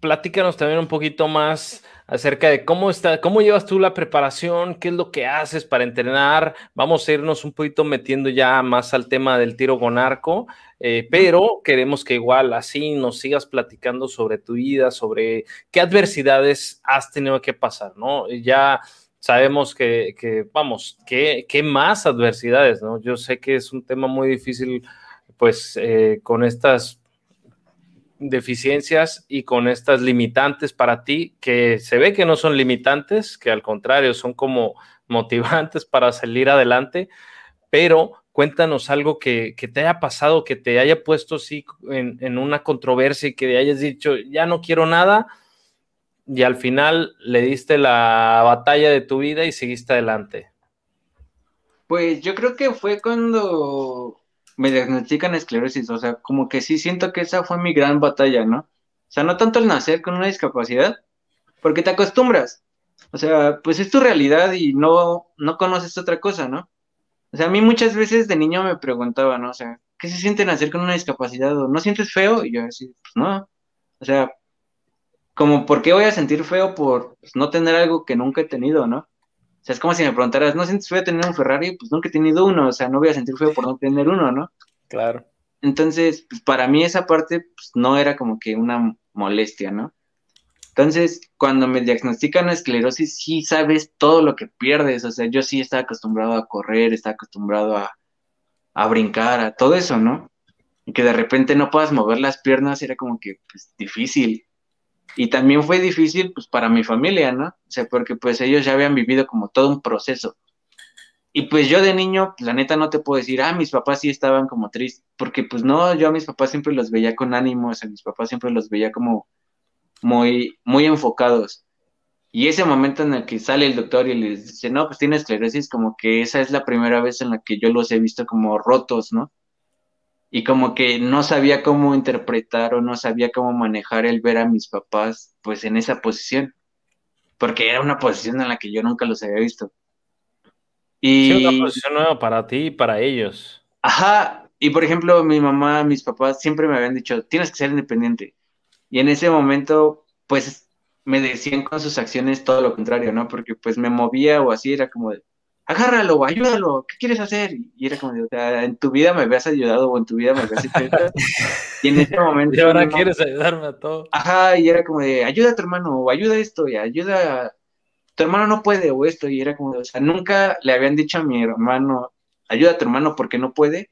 platícanos también un poquito más acerca de cómo está, cómo llevas tú la preparación, qué es lo que haces para entrenar. Vamos a irnos un poquito metiendo ya más al tema del tiro con arco, eh, pero queremos que igual así nos sigas platicando sobre tu vida, sobre qué adversidades has tenido que pasar, ¿no? Ya sabemos que, que vamos, ¿qué, qué más adversidades, ¿no? Yo sé que es un tema muy difícil, pues, eh, con estas deficiencias y con estas limitantes para ti, que se ve que no son limitantes, que al contrario son como *laughs* motivantes para salir adelante, pero cuéntanos algo que, te haya pasado, que te haya puesto sí en, una controversia y que hayas dicho, ya no quiero nada, y al final le diste la batalla de tu vida y seguiste adelante. Pues yo creo que fue cuando me diagnostican esclerosis, o sea, como que sí siento que esa fue mi gran batalla, ¿no? O sea, no tanto el nacer con una discapacidad, porque te acostumbras. O sea, pues es tu realidad y no, no conoces otra cosa, ¿no? O sea, a mí muchas veces de niño me preguntaban, ¿no? O sea, ¿qué se siente nacer con una discapacidad? ¿O no sientes feo? Y yo así, pues no. O sea, como, ¿por qué voy a sentir feo por pues, no tener algo que nunca he tenido, ¿no? O sea, es como si me preguntaras, ¿no sientes feo tener un Ferrari? Pues nunca he tenido uno, o sea, no voy a sentir feo por no tener uno, ¿no? Claro. Entonces, pues para mí esa parte pues, no era como que una molestia, ¿no? Entonces, cuando me diagnostican esclerosis, sí sabes todo lo que pierdes, o sea, yo sí estaba acostumbrado a correr, estaba acostumbrado a, a brincar, a todo eso, ¿no? Y que de repente no puedas mover las piernas era como que pues, difícil. Y también fue difícil pues para mi familia, ¿no? O sea, porque pues ellos ya habían vivido como todo un proceso. Y pues yo de niño, la neta no te puedo decir, ah, mis papás sí estaban como tristes, porque pues no, yo a mis papás siempre los veía con ánimo, o sea, mis papás siempre los veía como muy, muy enfocados. Y ese momento en el que sale el doctor y les dice, no, pues tiene esclerosis, como que esa es la primera vez en la que yo los he visto como rotos, ¿no? Y como que no sabía cómo interpretar o no sabía cómo manejar el ver a mis papás pues en esa posición, porque era una posición en la que yo nunca los había visto. Y sí, una posición nueva para ti y para ellos. Ajá, y por ejemplo, mi mamá, mis papás siempre me habían dicho, tienes que ser independiente. Y en ese momento, pues me decían con sus acciones todo lo contrario, ¿no? Porque pues me movía o así, era como de, agárralo, ayúdalo, ¿qué quieres hacer? Y era como, o sea, en tu vida me habías ayudado o en tu vida me habías ayudado. y en ese momento... *laughs* Y ahora quieres ayudarme a todo. Ajá, y era como de, ayuda a tu hermano, o ayuda esto, y ayuda, tu hermano no puede, o esto, y era como, de, o sea, nunca le habían dicho a mi hermano, ayuda a tu hermano porque no puede.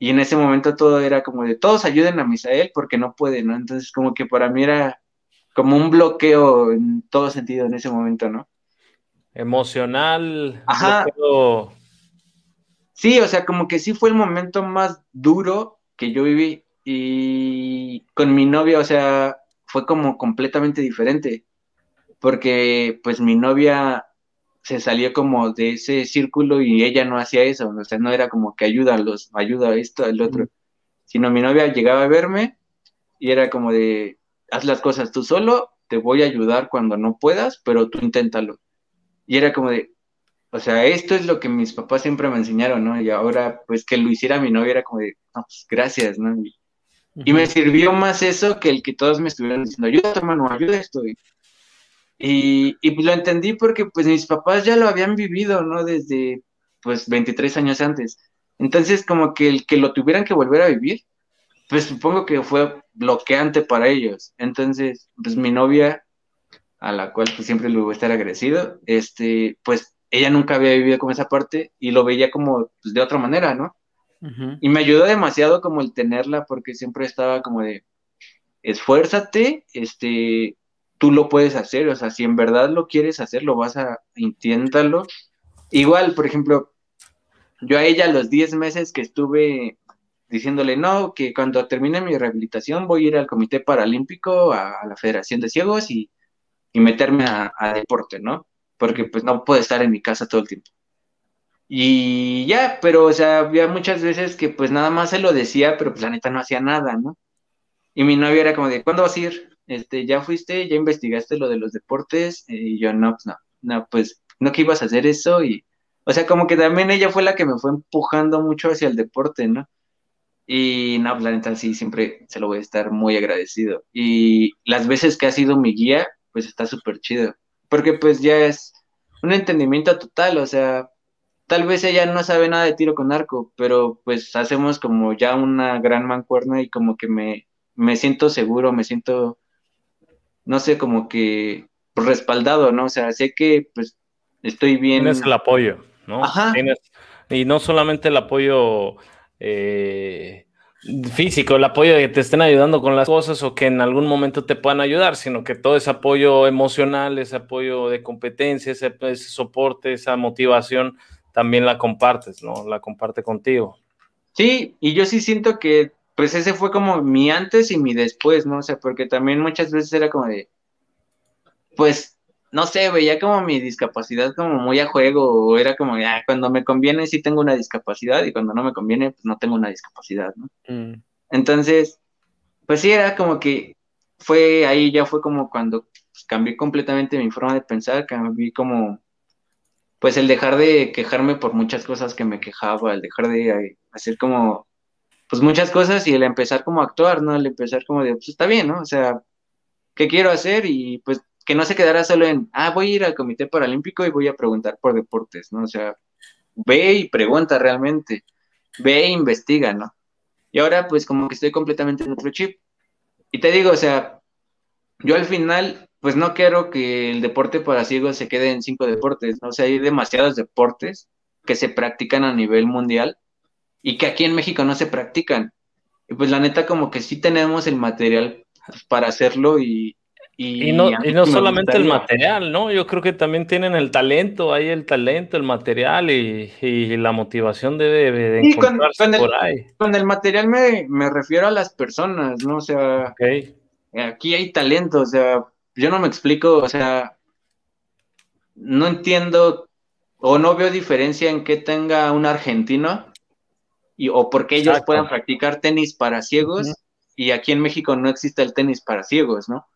Y en ese momento todo era como de, todos ayuden a Misael porque no puede, ¿no? Entonces como que para mí era como un bloqueo en todo sentido en ese momento, ¿no? Emocional. Ajá. Sí, o sea, como que sí fue el momento más duro que yo viví y con mi novia, o sea, fue como completamente diferente, porque pues mi novia se salió como de ese círculo y ella no hacía eso, o sea, no era como que ayuda a los, ayuda a esto, al otro, sino mi novia llegaba a verme y era como de, haz las cosas tú solo, te voy a ayudar cuando no puedas, pero tú inténtalo. Y era como de, o sea, esto es lo que mis papás siempre me enseñaron, ¿no? Y ahora, pues que lo hiciera mi novia era como de, no, pues gracias, ¿no? Y, me sirvió más eso que el que todos me estuvieran diciendo, ayuda hermano, ayuda esto. Y, y pues lo entendí porque pues mis papás ya lo habían vivido, ¿no? Desde pues 23 años antes. Entonces como que el que lo tuvieran que volver a vivir, pues supongo que fue bloqueante para ellos. Entonces, pues mi novia, a la cual pues siempre le voy a estar agradecido, este, pues ella nunca había vivido como esa parte y lo veía como pues, de otra manera, ¿no? Y me ayudó demasiado como el tenerla porque siempre estaba como de, esfuérzate, este, tú lo puedes hacer, o sea, si en verdad lo quieres hacer, lo vas a, inténtalo. Igual, por ejemplo, yo a ella los 10 meses que estuve diciéndole, no, que cuando termine mi rehabilitación voy a ir al Comité Paralímpico, a, la Federación de Ciegos y, meterme a, deporte, ¿no? Porque pues no puedo estar en mi casa todo el tiempo. Y ya, pero o sea, había muchas veces que pues nada más se lo decía, pero pues la neta no hacía nada, ¿no? Y mi novia era como de, ¿cuándo vas a ir? Este, ¿ya fuiste? ¿Ya investigaste lo de los deportes? Y yo, no, pues no, no, pues no que ibas a hacer eso y, o sea, como que también ella fue la que me fue empujando mucho hacia el deporte, ¿no? Y no, pues, la neta sí, siempre se lo voy a estar muy agradecido. Y las veces que ha sido mi guía, pues está súper chido. Porque pues ya es un entendimiento total, o sea, tal vez ella no sabe nada de tiro con arco, pero pues hacemos como ya una gran mancuerna y como que me, me siento seguro, me siento, no sé, como que respaldado, ¿no? O sea, sé que pues estoy bien. Tienes el apoyo, ¿no? Ajá. y no solamente el apoyo eh, físico, el apoyo de que te estén ayudando con las cosas o que en algún momento te puedan ayudar, sino que todo ese apoyo emocional, ese apoyo de competencia, ese, soporte, esa motivación, también la compartes, ¿no? La comparte contigo. Sí, y yo sí siento que pues ese fue como mi antes y mi después, ¿no? O sea, porque también muchas veces era como de, pues no sé, veía como mi discapacidad como muy a juego, o era como, ah, cuando me conviene sí tengo una discapacidad y cuando no me conviene pues no tengo una discapacidad, ¿no? Mm. Entonces, pues sí, era como que fue ahí, ya fue como cuando pues, cambié completamente mi forma de pensar, cambié como, pues el dejar de quejarme por muchas cosas que me quejaba, el dejar de eh, hacer como, pues muchas cosas y el empezar como a actuar, ¿no? El empezar como de, pues está bien, ¿no? O sea, ¿qué quiero hacer? Y pues que no se quedara solo en, ah, voy a ir al Comité Paralímpico y voy a preguntar por deportes, ¿no? O sea, ve y pregunta realmente, ve e investiga, ¿no? Y ahora pues como que estoy completamente en otro chip. Y te digo, o sea, yo al final pues no quiero que el deporte para ciegos se quede en cinco deportes, ¿no? O sea, hay demasiados deportes que se practican a nivel mundial y que aquí en México no se practican. Y pues la neta como que sí tenemos el material para hacerlo y, y, no, y no solamente el material, ¿no? Yo creo que también tienen el talento, hay el talento, el material y, la motivación debe de, encontrarse con, por ahí. Con el material me, refiero a las personas, ¿no? O sea, aquí hay talento, o sea, yo no me explico, o sea, no entiendo o no veo diferencia en que tenga un argentino y, o porque ellos puedan practicar tenis para ciegos y aquí en México no existe el tenis para ciegos, ¿no?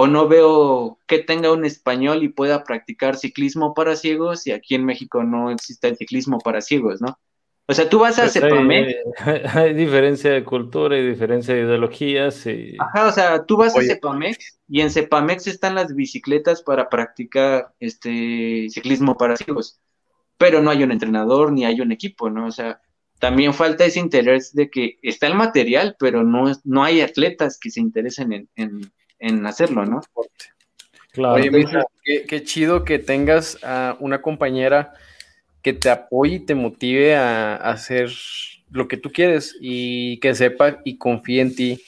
O no veo que tenga un español y pueda practicar ciclismo para ciegos y aquí en México no existe el ciclismo para ciegos, ¿no? O sea, tú vas a pues Cepamex. *laughs* Hay, diferencia de cultura y diferencia de ideologías. Y... Ajá, o sea, tú vas a Cepamex y en Cepamex están las bicicletas para practicar este ciclismo para ciegos, pero no hay un entrenador ni hay un equipo, ¿no? O sea, también falta ese interés de que está el material, pero no, no hay atletas que se interesen en en hacerlo, ¿no? Claro. Oye, qué, chido que tengas a una compañera que te apoye y te motive a, hacer lo que tú quieres y que sepa y confíe en ti,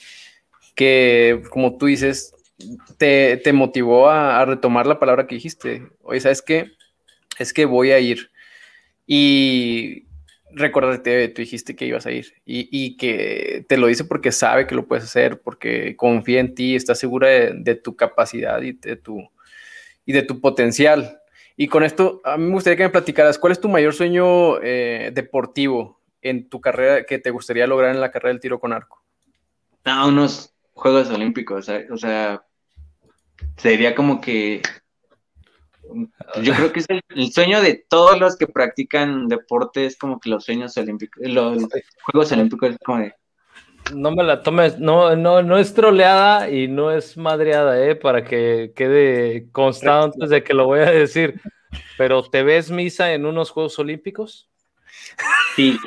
que como tú dices, te, motivó a, retomar la palabra que dijiste? Oye, ¿sabes qué? Es que voy a ir. Y recordarte, tú dijiste que ibas a ir y, que te lo dice porque sabe que lo puedes hacer, porque confía en ti, está segura de, tu capacidad y de tu, y de tu potencial. Y con esto, a mí me gustaría que me platicaras, ¿cuál es tu mayor sueño eh, deportivo en tu carrera que te gustaría lograr en la carrera del tiro con arco? Ah, unos Juegos Olímpicos, o sea, sería como que yo creo que es el, sueño de todos los que practican deportes, como que los sueños olímpicos, los Juegos Olímpicos, es como de... No me la tomes, no, no, no es troleada y no es madreada, ¿eh? Para que quede constado antes de que lo voy a decir. Pero ¿te ves misa en unos Juegos Olímpicos? Sí.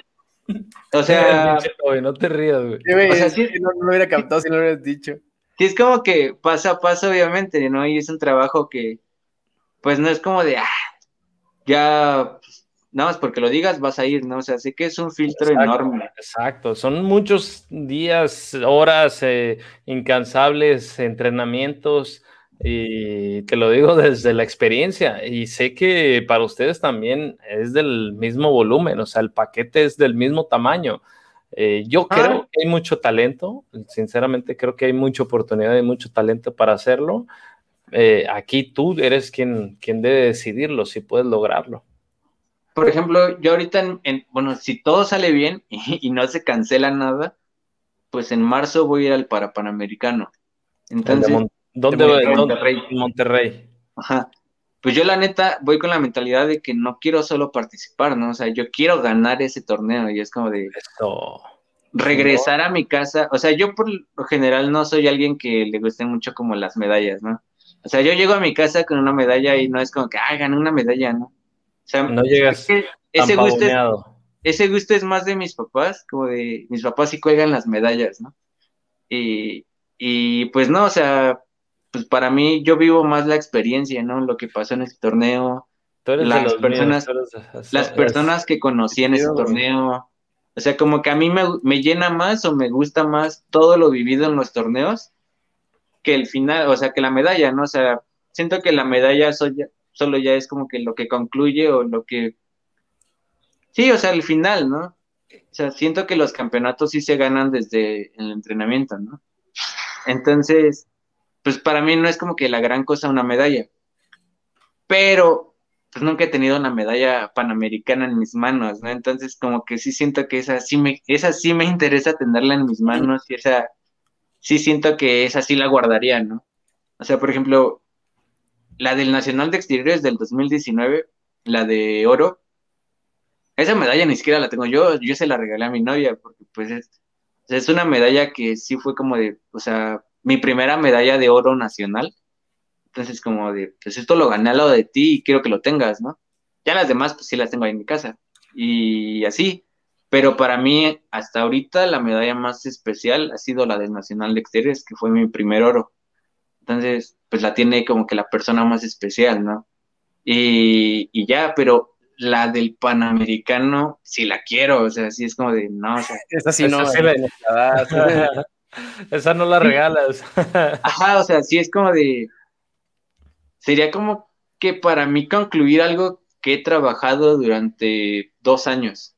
O sea... *laughs* no te rías, güey. O sea, sí, no, lo hubiera captado si no lo hubieras dicho. Sí, es como que paso a paso, obviamente, ¿no? Y es un trabajo que pues no es como de, ah, ya, pues, nada más porque lo digas vas a ir, ¿no? O sea, sé que es un filtro enorme. Exacto, son muchos días, horas eh, incansables, entrenamientos, y te lo digo desde la experiencia, y sé que para ustedes también es del mismo volumen, o sea, el paquete es del mismo tamaño. Eh, yo ah. creo que hay mucho talento, sinceramente creo que hay mucha oportunidad y mucho talento para hacerlo. Eh, aquí tú eres quien, quien debe decidirlo, si puedes lograrlo. Por ejemplo, yo ahorita, en, bueno, si todo sale bien *laughs* y, no se cancela nada, pues en marzo voy a ir al Parapanamericano. Entonces, ¿Dónde voy? Monterrey. Monterrey. Ajá. Pues yo la neta voy con la mentalidad de que no quiero solo participar, ¿no? O sea, yo quiero ganar ese torneo y es como de regresar a mi casa. O sea, yo por lo general no soy alguien que le guste mucho como las medallas, ¿no? O sea, yo llego a mi casa con una medalla y no es como que, ay, gané una medalla, ¿no? O sea, no llegas ese gusto, es, ese gusto es más de mis papás, como de mis papás sí cuelgan las medallas, ¿no? Y, y pues no, o sea, pues para mí yo vivo más la experiencia, ¿no? Lo que pasó en ese torneo, las personas, las personas que conocí en ese torneo. O sea, como que a mí me, me, llena más o me gusta más todo lo vivido en los torneos que el final, o sea, que la medalla, ¿no? O sea, siento que la medalla solo ya es como que lo que concluye o lo que... Sí, o sea, el final, ¿no? O sea, siento que los campeonatos sí se ganan desde el entrenamiento, ¿no? Entonces, pues para mí no es como que la gran cosa una medalla. Pero, pues nunca he tenido una medalla panamericana en mis manos, ¿no? Entonces, como que sí siento que esa sí me, esa sí me interesa tenerla en mis manos y esa sí siento que esa sí la guardaría, ¿no? O sea, por ejemplo, la del Nacional de Exteriores del 2019, la de oro, esa medalla ni siquiera la tengo yo, yo se la regalé a mi novia, porque pues es, es una medalla que sí fue como de, o sea, mi primera medalla de oro nacional. Entonces, como de, pues esto lo gané al lado de ti y quiero que lo tengas, ¿no? Ya las demás, pues sí las tengo ahí en mi casa. Y así, pero para mí, hasta ahorita, la medalla más especial ha sido la del Nacional de Exteriores, que fue mi primer oro. Entonces, pues la tiene como que la persona más especial, ¿no? Y, ya, pero la del Panamericano, si la quiero, o sea, sí es como de, no, o sea, esa sí no, la... *laughs* esa no la regalas. *laughs* Ajá, o sea, sí es como de, sería como que para mí concluir algo que he trabajado durante dos años.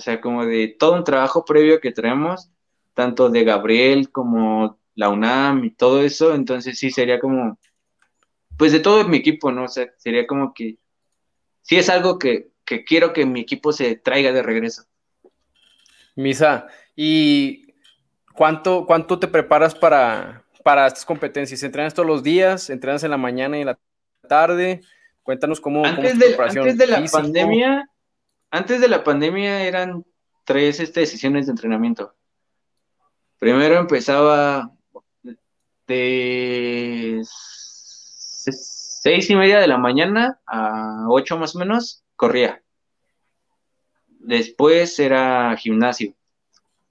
O sea, como de todo un trabajo previo que traemos, tanto de Gabriel como la UNAM y todo eso, entonces sí sería como, pues de todo mi equipo, ¿no? O sea, sería como que sí es algo que, quiero que mi equipo se traiga de regreso. Misa, ¿y cuánto, cuánto te preparas para, para estas competencias? ¿Entrenas todos los días? ¿Entrenas en la mañana y en la tarde? Cuéntanos cómo, antes de, Antes de la pandemia, antes de la pandemia eran tres este, sesiones de entrenamiento. Primero empezaba de seis y media de la mañana a ocho más o menos, corría. Después era gimnasio.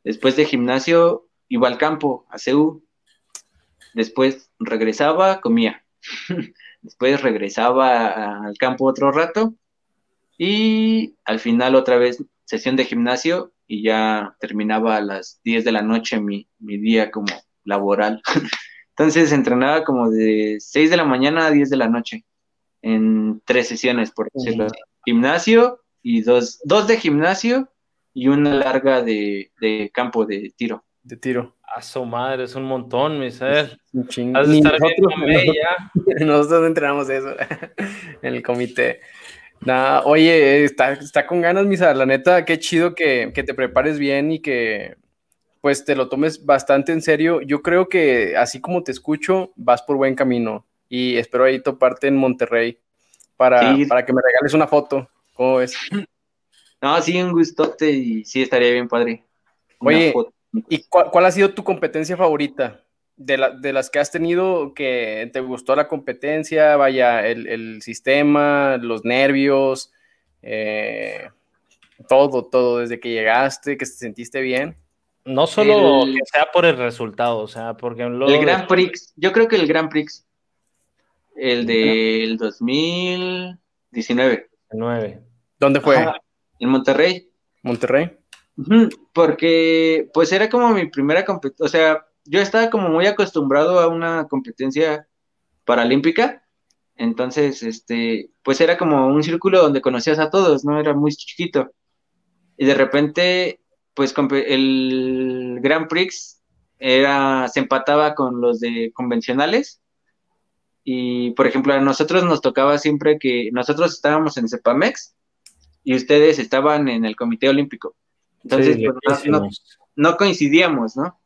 Después de gimnasio iba al campo, a CEU. Después regresaba, comía. *laughs* Después regresaba al campo otro rato y al final otra vez sesión de gimnasio y ya terminaba a las 10 de la noche mi, día como laboral. *laughs* Entonces entrenaba como de 6 de la mañana a 10 de la noche, en tres sesiones, por decirlo así. Gimnasio y dos, dos de gimnasio y una larga de, de campo de tiro. De tiro. A su madre, es un montón, mi ser. Un chingo. Nosotros, *laughs* nosotros entrenamos eso *laughs* en el comité. Nah, oye, está, está, con ganas, Misa. La neta, qué chido que, que, te prepares bien y que pues te lo tomes bastante en serio. Yo creo que así como te escucho, vas por buen camino. Y espero ahí toparte en Monterrey para, para que me regales una foto. ¿Cómo ves? *clears throat* No, sí, un gustote y sí estaría bien padre. Oye, ¿y cuál, cuál, ha sido tu competencia favorita? De, la, de, las que has tenido que te gustó la competencia, vaya, el, el sistema, los nervios, eh, todo, todo, desde que llegaste, que te sentiste bien. No solo el, que sea por el resultado, o sea, porque luego... El Grand Prix, yo creo que el Grand Prix, el del 2019. 19. ¿Dónde fue? Ajá, en Monterrey. Monterrey. Porque, pues era como mi primera competencia, o sea, yo estaba como muy acostumbrado a una competencia paralímpica, entonces, este, pues era como un círculo donde conocías a todos, ¿no? Era muy chiquito. Y de repente, pues el Grand Prix era, se empataba con los de convencionales. Y, por ejemplo, a nosotros nos tocaba siempre que nosotros estábamos en Cepamex y ustedes estaban en el Comité Olímpico. Entonces, sí, pues, no, no, no, coincidíamos, ¿no?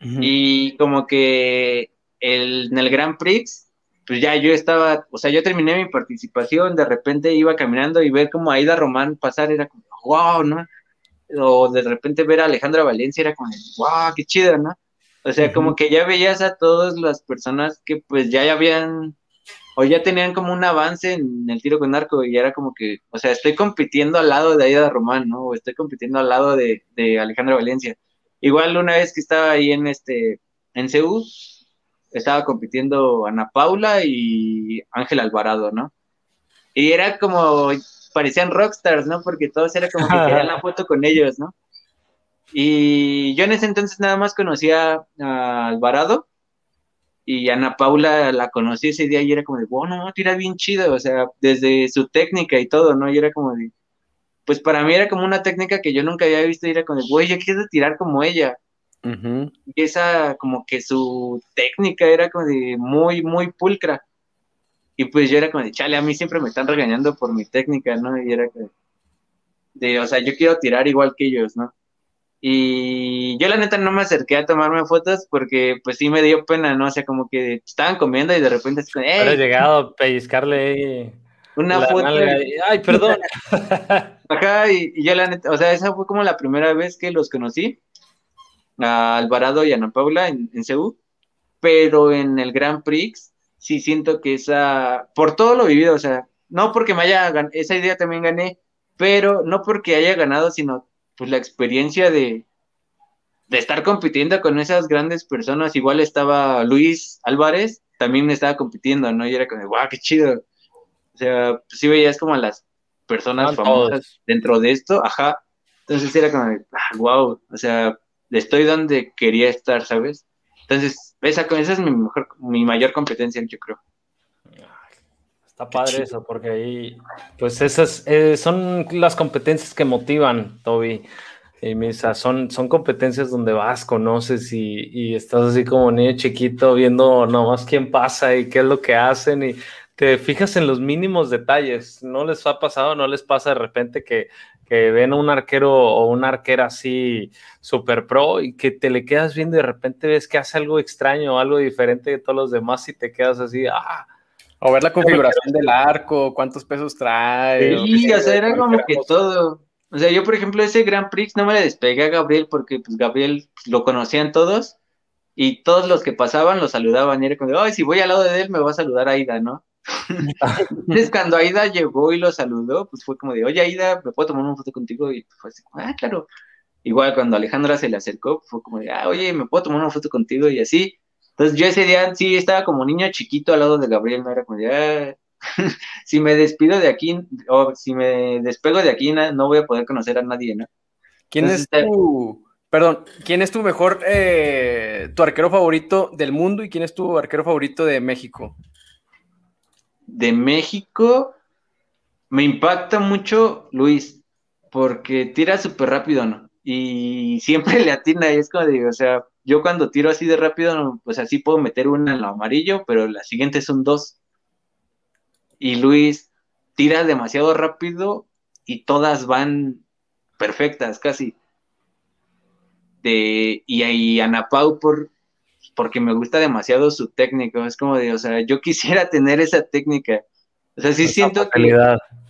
Uh -huh. Y como que el, en el Grand Prix, pues ya yo estaba, o sea, yo terminé mi participación, de repente iba caminando y ver como Aida Román pasar, era como, wow, ¿no? O de repente ver a Alejandra Valencia era como, wow, qué chido, ¿no? O sea, uh -huh. como que ya veías a todas las personas que pues ya habían, o ya tenían como un avance en el tiro con arco y era como que, o sea, estoy compitiendo al lado de Aida Román, ¿no? O estoy compitiendo al lado de, de Alejandra Valencia. Igual una vez que estaba ahí en este, en Seúl, estaba compitiendo Ana Paula y Ángel Alvarado, ¿no? Y era como, parecían rockstars, ¿no? Porque todos era como que querían la *laughs* foto con ellos, ¿no? Y yo en ese entonces nada más conocía a Alvarado y Ana Paula la conocí ese día y era como de, bueno, no, tira bien chido, o sea, desde su técnica y todo, ¿no? Y era como de, pues para mí era como una técnica que yo nunca había visto y era como güey, yo quiero tirar como ella. Uh -huh. Y esa, como que su técnica era como de muy, muy pulcra. Y pues yo era como de, chale, a mí siempre me están regañando por mi técnica, ¿no? Y era como de, o sea, yo quiero tirar igual que ellos, ¿no? Y yo la neta no me acerqué a tomarme fotos porque pues sí me dio pena, ¿no? O sea, como que estaban comiendo y de repente. Pero he llegado a pellizcarle una foto. Ay, perdón. *laughs* Ajá, y, y, yo la neta, o sea, esa fue como la primera vez que los conocí, a Alvarado y a Ana Paula en, en Seúl, pero en el Grand Prix sí siento que esa, por todo lo vivido, o sea, no porque me haya, esa idea también gané, pero no porque haya ganado, sino pues la experiencia de, de estar compitiendo con esas grandes personas, igual estaba Luis Álvarez, también estaba compitiendo, ¿no? Y era como, guau, qué chido. O sea, pues sí veías como a las personas no, famosas todos. dentro de esto, ajá. Entonces era como, ah, wow, o sea, estoy donde quería estar, ¿sabes? Entonces, esa, esa es mi mejor, mi mayor competencia, yo creo. Está padre eso, porque ahí, pues esas eh, son las competencias que motivan, Toby y Misa. Son, son competencias donde vas, conoces y, y, estás así como niño chiquito viendo nomás quién pasa y qué es lo que hacen y te fijas en los mínimos detalles. ¿No les ha pasado, no les pasa de repente que, que ven a un arquero o una arquera así super pro y que te le quedas viendo y de repente ves que hace algo extraño, algo diferente de todos los demás y te quedas así, ah, o ver la configuración del arco, cuántos pesos trae. Sí, o sea, era como que todo. O sea, yo, por ejemplo, ese Grand Prix no me le despegué a Gabriel porque pues Gabriel lo conocían todos y todos los que pasaban lo saludaban y era como, ay, si voy al lado de él me va a saludar Aida, ¿no? *laughs* Entonces cuando Aida llegó y lo saludó, pues fue como de, oye Aida, ¿me puedo tomar una foto contigo? Y fue así, ah, claro. Igual cuando Alejandra se le acercó, fue como de, ah, oye, ¿me puedo tomar una foto contigo? Y así, entonces yo ese día sí estaba como niño chiquito al lado de Gabriel, no era como ya, *laughs* si me despido de aquí, o si me despego de aquí, no voy a poder conocer a nadie, ¿no? ¿Quién Entonces, es tu, Perdón, ¿quién es tu mejor, eh, tu arquero favorito del mundo y quién es tu arquero favorito de México? De México me impacta mucho Luis, porque tira súper rápido, ¿no? Y *laughs* siempre le atina y es como digo, o sea, yo cuando tiro así de rápido, pues así puedo meter una en lo amarillo, pero la siguiente son dos. Y Luis tira demasiado rápido y todas van perfectas, casi y ahí Ana Pau por, porque me gusta demasiado su técnica, es como de, o sea, yo quisiera *laughs* tener esa técnica. O sea, sí siento que...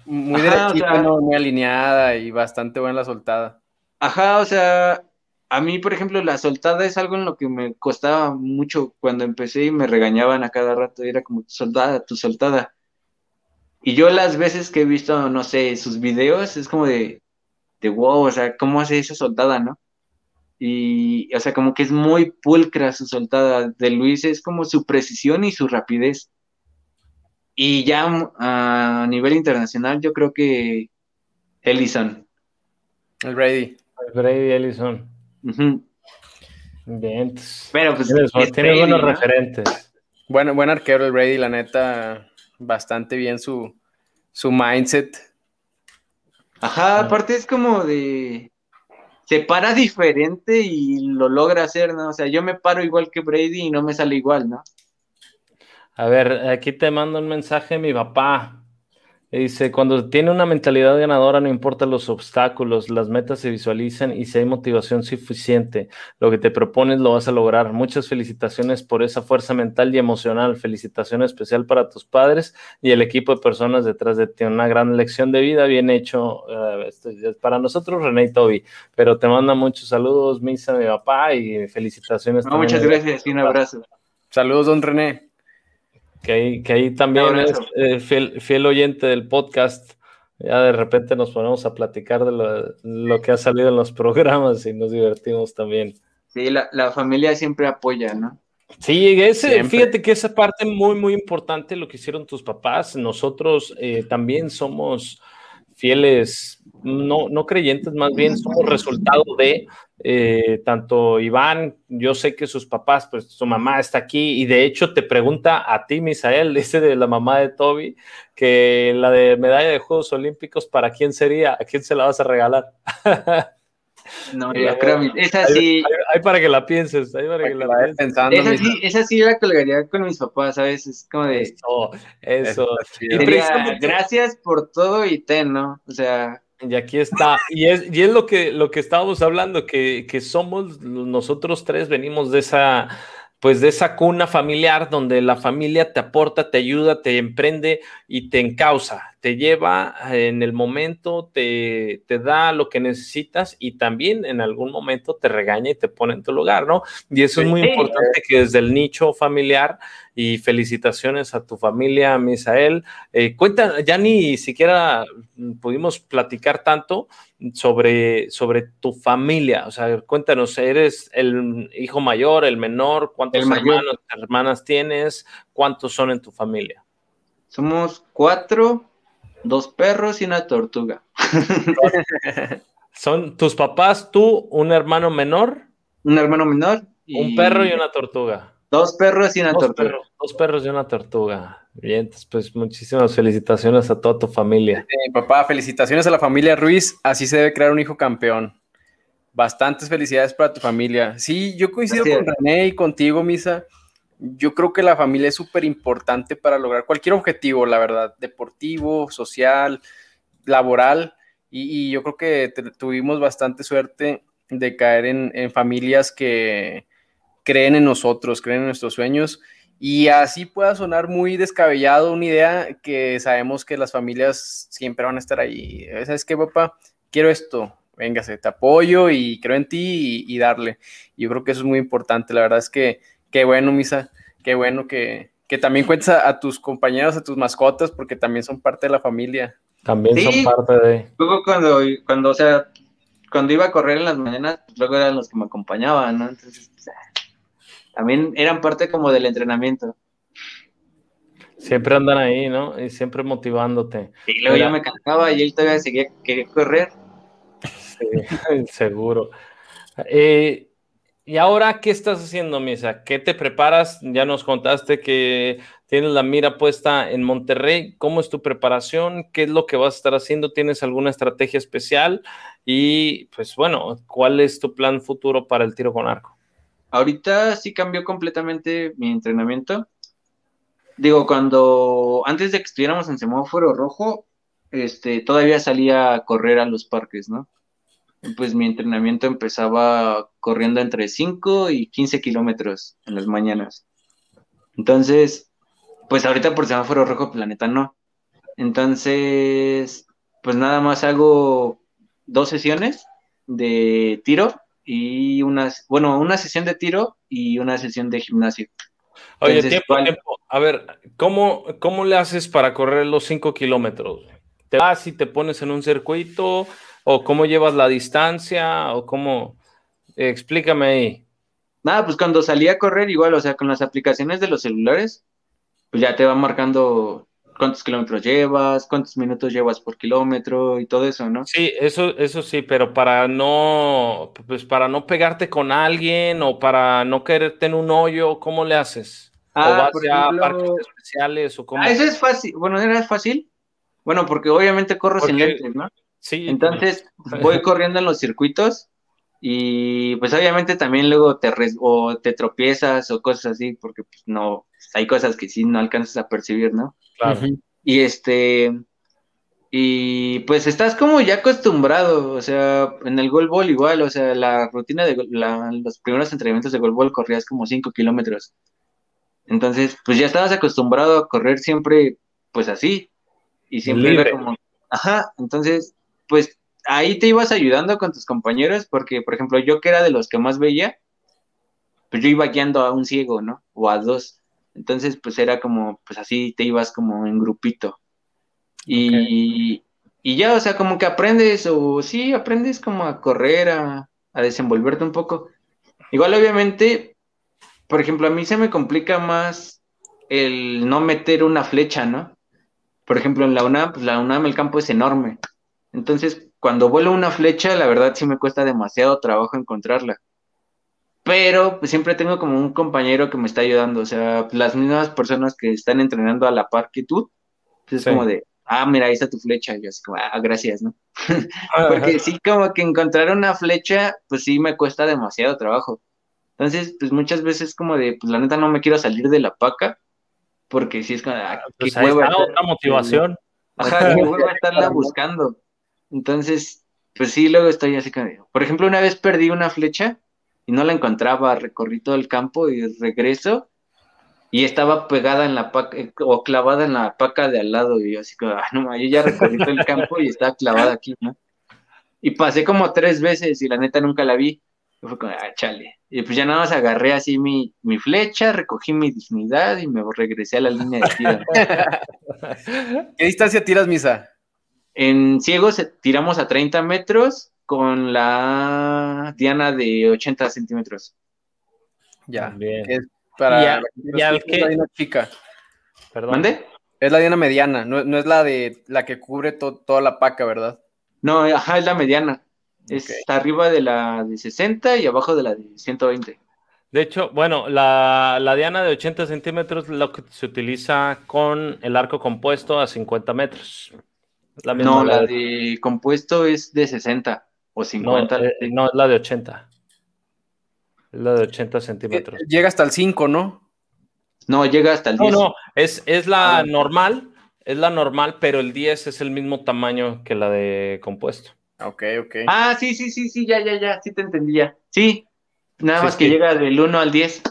Muy derechita, muy alineada y bastante buena la soltada. Ajá, o sea, a mí, por ejemplo, la soltada es algo en lo que me costaba mucho cuando empecé y me regañaban a cada rato, era como tu soltada, tu soltada. Y yo las veces que he visto, no sé, sus videos, es como de, de wow, o sea, ¿cómo hace esa soltada, no? Y, o sea, como que es muy pulcra su soltada. De Luis es como su precisión y su rapidez. Y ya a nivel internacional, yo creo que Ellison. El Brady. El Brady Ellison. Bien. Pero pues. Tiene, buenos referentes. Bueno, buen arquero el Brady, la neta. Bastante bien su, su mindset. Ajá, aparte es como de se para diferente y lo logra hacer, ¿no? O sea, yo me paro igual que Brady y no me sale igual, ¿no? A ver, aquí te mando un mensaje mi papá. Dice, cuando tiene una mentalidad ganadora, no importa los obstáculos, las metas se visualizan y si hay motivación suficiente, lo que te propones lo vas a lograr. Muchas felicitaciones por esa fuerza mental y emocional. Felicitación especial para tus padres y el equipo de personas detrás de ti. Una gran lección de vida, bien hecho. Uh, para nosotros, René y Toby, pero te manda muchos saludos, Misa, mi papá, y felicitaciones. muchas gracias y un abrazo. Saludos, don René. Que ahí, que ahí también es eh, fiel, oyente del podcast. Ya de repente nos ponemos a platicar de lo, que ha salido en los *laughs* programas y nos divertimos también. Sí, la, familia siempre apoya, ¿no? Sí, ese, fíjate que esa parte muy, muy importante lo que hicieron tus papás. Nosotros eh, también somos fieles, no, no creyentes, más bien somos resultado de eh, tanto Iván, yo sé que sus papás, pues su mamá está aquí y de hecho te pregunta a ti, Misael, *laughs* dice de la mamá de Toby, que la de medalla de Juegos Olímpicos, ¿para quién sería? ¿A quién se la vas a regalar? *laughs* No, yo creo, esa sí. Hay, para que la pienses, hay para, que, la, pienses. Pensando, esa, sí, esa sí la colgaría con mis papás, ¿sabes? Es como de. Eso, eso. gracias por todo y ten, ¿no? O sea. Y aquí está. Y es, y es lo que, lo que estábamos hablando, que, que somos, nosotros tres venimos de esa, pues de esa cuna familiar donde la familia te aporta, te ayuda, te emprende y te encausa, te lleva en el momento, te, te, da lo que necesitas y también en algún momento te regaña y te pone en tu lugar, ¿no? Y eso es muy importante que desde el nicho familiar y felicitaciones a tu familia, Misael. Eh, cuenta, ya ni siquiera pudimos platicar tanto sobre, sobre tu familia. O sea, cuéntanos, ¿eres el hijo mayor, el menor? ¿Cuántos hermanos, hermanas tienes? ¿Cuántos son en tu familia? Somos cuatro, dos perros y una tortuga. *laughs* ¿Son tus papás, tú, un hermano menor? Un hermano menor. Un perro y una tortuga. Dos perros y una tortuga. dos perros y una tortuga. Bien, pues muchísimas felicitaciones a toda tu familia. papá, felicitaciones a la familia Ruiz. Así se debe crear un hijo campeón. Bastantes felicidades para tu familia. Sí, yo coincido con René y contigo, Misa. Yo creo que la familia es súper importante para lograr cualquier objetivo, la verdad, deportivo, social, laboral. Y, yo creo que tuvimos bastante suerte de caer en familias que, creen en nosotros, creen en nuestros sueños. Y así pueda sonar muy descabellado una idea que sabemos que las familias siempre van a estar ahí. ¿Sabes qué, papá? Quiero esto. Véngase, te apoyo y creo en ti y, darle. Yo creo que eso es muy importante. La verdad es que qué bueno, Misa. Qué bueno que, que también cuentes a, tus compañeros, a tus mascotas, porque también son parte de la familia. También son parte de. Luego cuando, cuando, o sea, cuando iba a correr en las mañanas, luego eran los que me acompañaban, ¿no? Entonces, también eran parte como del entrenamiento. Siempre andan ahí, ¿no? Y siempre motivándote. Y luego yo me cansaba y él todavía seguía quería correr. Sí, *laughs* seguro. Eh, ¿Y ahora qué estás haciendo, Misa? ¿Qué te preparas? Ya nos contaste que tienes la mira puesta en Monterrey. ¿Cómo es tu preparación? ¿Qué es lo que vas a estar haciendo? ¿Tienes alguna estrategia especial? Y pues bueno, ¿cuál es tu plan futuro para el tiro con arco? Ahorita sí cambió completamente mi entrenamiento. Digo, cuando antes de que estuviéramos en semáforo rojo, este, todavía salía a correr a los parques, ¿no? pues mi entrenamiento empezaba corriendo entre 5 y 15 kilómetros en las mañanas. Entonces, pues ahorita por semáforo rojo planeta no. Entonces, pues nada más hago dos sesiones de tiro y unas, bueno, una sesión de tiro y una sesión de gimnasio. Oye, tiempo, tiempo. A ver, ¿cómo, ¿cómo le haces para correr los 5 kilómetros? ¿Te vas y te pones en un circuito? ¿O cómo llevas la distancia? ¿O cómo? Explícame ahí. Nada, pues cuando salí a correr igual, o sea, con las aplicaciones de los celulares, pues ya te va marcando cuántos kilómetros llevas, cuántos minutos llevas por kilómetro y todo eso, ¿no? Sí, eso, eso sí, pero para no, pues para no pegarte con alguien o para no quererte en un hoyo, ¿cómo le haces? Ah, ¿O vas a parques especiales o cómo? Ah, eso es fácil, bueno, era fácil, bueno, porque obviamente corro sin lentes, ¿no? Sí. Entonces *laughs* voy corriendo en los circuitos y pues obviamente también luego te o te tropiezas o cosas así, porque pues no, hay cosas que sí no alcanzas a percibir, ¿no? Claro. Y este, y pues estás como ya acostumbrado, o sea, en el golbol igual, o sea, la rutina de los primeros entrenamientos de golbol corrías como 5 kilómetros. Entonces, pues ya estabas acostumbrado a correr siempre, pues así, y siempre era como, ajá, entonces pues ahí te ibas ayudando con tus compañeros, porque, por ejemplo, yo que era de los que más veía, pues yo iba guiando a un ciego, ¿no? O a dos. Entonces, pues era como, pues así te ibas como en grupito. Y, y ya, o sea, como que aprendes, o sí, aprendes como a correr, a, a desenvolverte un poco. Igual, obviamente, por ejemplo, a mí se me complica más el no meter una flecha, ¿no? Por ejemplo, en la UNAM, pues la UNAM el campo es enorme. Entonces, cuando vuelo una flecha, la verdad sí me cuesta demasiado trabajo encontrarla. Pero pues, siempre tengo como un compañero que me está ayudando, o sea, las mismas personas que están entrenando a la par que tú, pues, es como de, ah, mira, ahí está tu flecha, y yo así como, ah, gracias, ¿no? *laughs* Porque sí, como que encontrar una flecha, pues sí me cuesta demasiado trabajo. Entonces, pues muchas veces como de, pues la neta no me quiero salir de la paca, porque sí es como, ah, pues qué otra motivación. *laughs* Ajá, que a *laughs* estarla buscando. Entonces, pues sí, luego estoy así como, por ejemplo, una vez perdí una flecha y no la encontraba, recorrí todo el campo y regreso y estaba pegada en la paca o clavada en la paca de al lado y yo así como, ah, no, yo ya recorrí todo el campo y estaba clavada aquí, ¿no? Y pasé como tres veces y la neta nunca la vi. Y fue como, ah, chale. Y pues ya nada más agarré así mi, mi flecha, recogí mi dignidad y me regresé a la línea de tiro. ¿Qué distancia tiras, Misa? En ciegos tiramos a 30 metros con la diana de 80 centímetros. Ya. Bien. Es para ya, la diana chica. Perdón. Es la diana mediana, no, es la de la que cubre toda la paca, ¿verdad? No, ajá, es la mediana. Está arriba de la de 60 y abajo de la de 120. De hecho, bueno, la, la, diana de 80 centímetros es lo que se utiliza con el arco compuesto a 50 metros no, la de compuesto es de 60 o 50. Eh, no, es la de 80. Es la de 80 centímetros. Eh, llega hasta el 5, ¿no? No, llega hasta el 10. No, no, es, es la ah. normal, es la normal, pero el 10 es el mismo tamaño que la de compuesto. Ok, ok. Ah, sí, sí, sí, sí, ya, ya, ya, sí te entendía. Sí, nada más que llega del 1 al 10.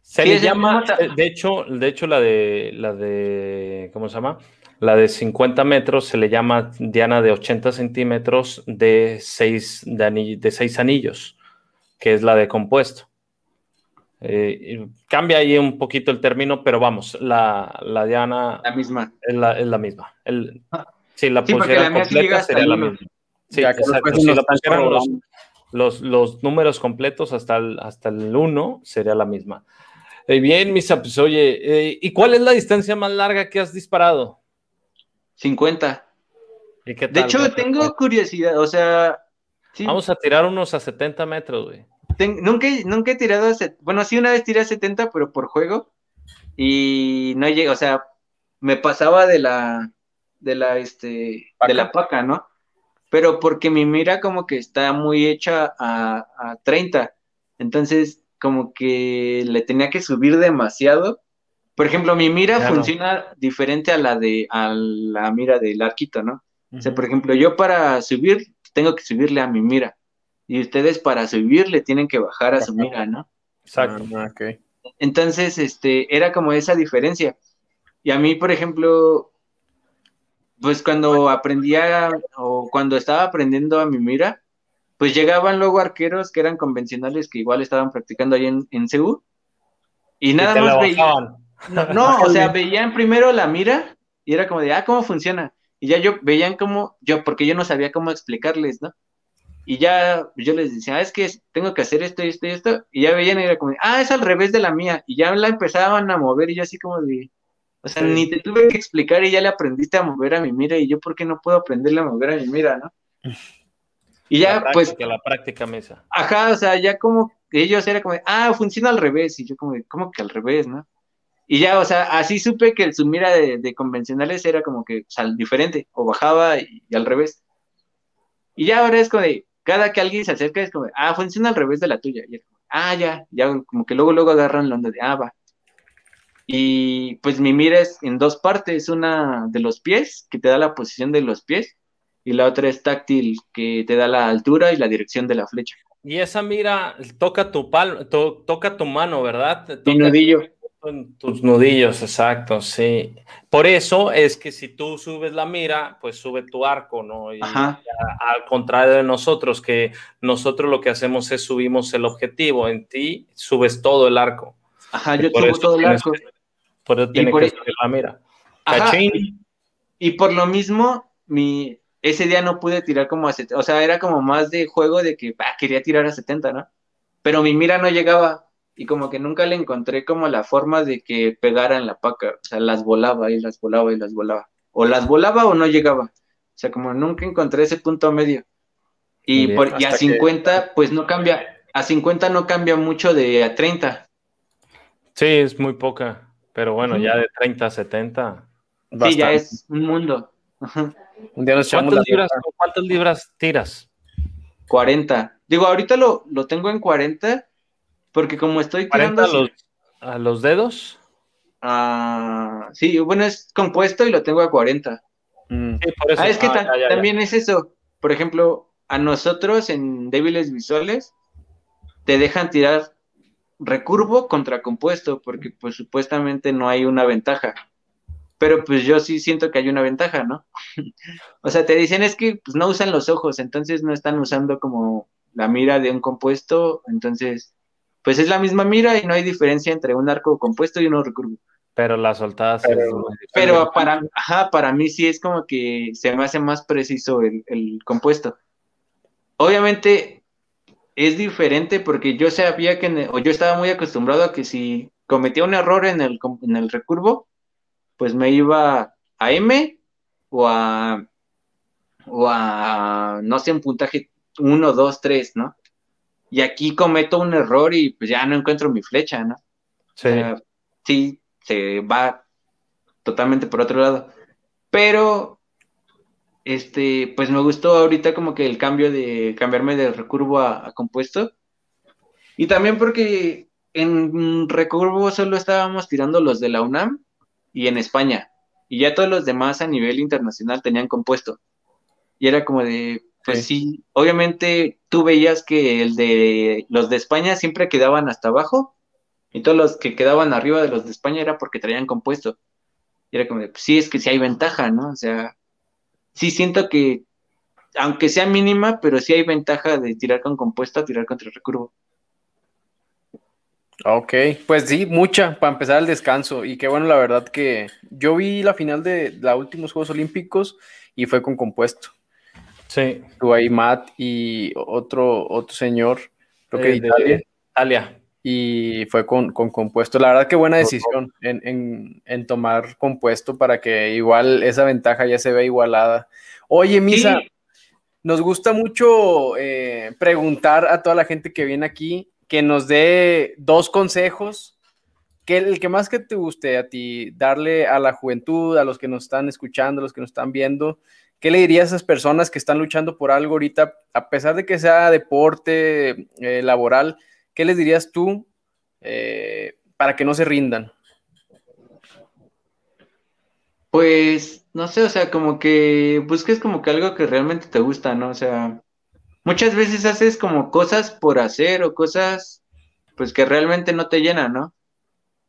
Se le llama, de hecho, de hecho, la de, la de, ¿cómo se llama? La de 50 metros se le llama diana de 80 centímetros de 6, de, seis anillos, que es la de compuesto. Eh, cambia ahí un poquito el término, pero vamos, la, la diana la misma. Es, la, es la misma. El, si la pusieran completa sería la misma. Sí, exacto. Si la pusieran los, los, los, números completos hasta el, hasta el 1, sería la misma. Eh, bien, Misa, pues oye, eh, ¿y cuál es la distancia más larga que has disparado? 50. De hecho, tengo curiosidad, o sea, Vamos a tirar unos a 70 metros, güey. nunca, nunca he tirado a... Bueno, sí, una vez tiré a 70, pero por juego. Y no llegué, o sea, me pasaba de la... De la, este... De la paca, ¿no? Pero porque mi mira como que está muy hecha a, a 30. Entonces, como que le tenía que subir demasiado. Por ejemplo, mi mira funciona diferente a la de a la mira del arquito, ¿no? O sea, por ejemplo, yo para subir tengo que subirle a mi mira. Y ustedes para subir le tienen que bajar a su mira, ¿no? Exacto. Ah, okay. Entonces, este, era como esa diferencia. Y a mí, por ejemplo, pues cuando aprendía o cuando estaba aprendiendo a mi mira, pues llegaban luego arqueros que eran convencionales que igual estaban practicando ahí en, en Y nada más veían. *laughs* No, o sea, veían primero la mira y era como de, ah, ¿cómo funciona? Y ya yo veían como, yo, porque yo no sabía cómo explicarles, ¿no? Y ya yo les decía, ah, es que tengo que hacer esto, esto y esto. Y ya veían y era como, ah, es al revés de la mía. Y ya la empezaban a mover y yo así como de, o sea, ni te tuve que explicar y ya le aprendiste a mover a mi mira. Y yo, ¿por qué no puedo aprenderle a mover a mi mira, no? *laughs* Y ya, pues. La práctica mesa. Ajá, o sea, ya como ellos era como, ah, funciona al revés. Y yo, como, ¿cómo que al revés, no? Y ya, o sea, así supe que su mira de, convencionales era como que o diferente, o bajaba y, al revés. Y ya ahora es como de, cada que alguien se acerca es como, ah, funciona al revés de la tuya. Y ah, ya, ya, como que luego, luego agarran la onda de, ah, va. Y pues mi mira es en dos partes, una de los pies, que te da la posición de los pies, y la otra es táctil, que te da la altura y la dirección de la flecha. Y esa mira toca tu pal, toca tu mano, ¿verdad? Mi nudillo. En tus nudillos, exacto, sí. Por eso es que si tú subes la mira, pues sube tu arco, ¿no? Y al contrario de nosotros, que nosotros lo que hacemos es subimos el objetivo, en ti subes todo el arco. Ajá, yo subo todo el arco. por eso tiene que subir la mira. Y por lo mismo, mi, ese día no pude tirar como a 70, o sea, era como más de juego de que quería tirar a 70, ¿no? Pero mi mira no llegaba y como que nunca le encontré como la forma de que pegara en la paca, o sea, las volaba y las volaba y las volaba, o las volaba o no llegaba, o sea, como nunca encontré ese punto medio. Y, por, y a 50, pues no cambia, a 50 no cambia mucho de a 30. Sí, es muy poca, pero bueno, ya de 30 a 70. Sí, ya es un mundo. ¿Cuántas, libras, ¿Cuántas libras tiras? 40. Digo, ahorita lo, lo tengo en 40 porque como estoy tirando... A los, a los dedos? Ah, sí, bueno, es compuesto y lo tengo a 40. Mm. Ah, es que ah, también es eso. Por ejemplo, a nosotros en débiles visuales te dejan tirar recurvo contra compuesto porque pues supuestamente no hay una ventaja. Pero pues yo sí siento que hay una ventaja, ¿no? *laughs* o sea, te dicen es que pues, no usan los ojos, entonces no están usando como la mira de un compuesto, entonces pues es la misma mira y no hay diferencia entre un arco compuesto y uno recurvo. Pero la soltada pero, pero para, ajá, para mí sí es como que se me hace más preciso el, compuesto. Obviamente es diferente porque yo sabía que, o yo estaba muy acostumbrado a que si cometía un error en el, en el recurvo, pues me iba a M o a, o a, no sé, un puntaje 1, 2, 3, ¿no? Y aquí cometo un error y pues ya no encuentro mi flecha, ¿no? Sí. sí, se va totalmente por otro lado. Pero, este, pues me gustó ahorita como que el cambio de cambiarme de recurvo a, compuesto. Y también porque en recurvo solo estábamos tirando los de la UNAM y en España. Y ya todos los demás a nivel internacional tenían compuesto. Y era como de, pues sí. obviamente tú veías que el de los de España siempre quedaban hasta abajo y todos los que quedaban arriba de los de España era porque traían compuesto. Y era como, pues sí, es que sí hay ventaja, ¿no? O sea, sí siento que, aunque sea mínima, pero sí hay ventaja de tirar con compuesto a tirar contra el recurvo. Ok, pues sí, mucha para empezar el descanso. Y qué bueno, la verdad que yo vi la final de los últimos Juegos Olímpicos y fue con compuesto. Sí. Ahí Matt y otro, otro señor, creo que de Italia. Italia. Y fue con, compuesto. La verdad que buena decisión en, tomar compuesto para que igual esa ventaja ya se vea igualada. Oye, Misa, nos gusta mucho eh, preguntar a toda la gente que viene aquí que nos dé dos consejos, que el que más que te guste a ti, darle a la juventud, a los que nos están escuchando, a los que nos están viendo, ¿qué le dirías a esas personas que están luchando por algo ahorita, a pesar de que sea deporte, eh, laboral, qué les dirías tú eh, para que no se rindan? Pues, no sé, o sea, como que busques como que algo que realmente te gusta, ¿no? O sea, muchas veces haces como cosas por hacer o cosas, pues que realmente no te llenan, ¿no?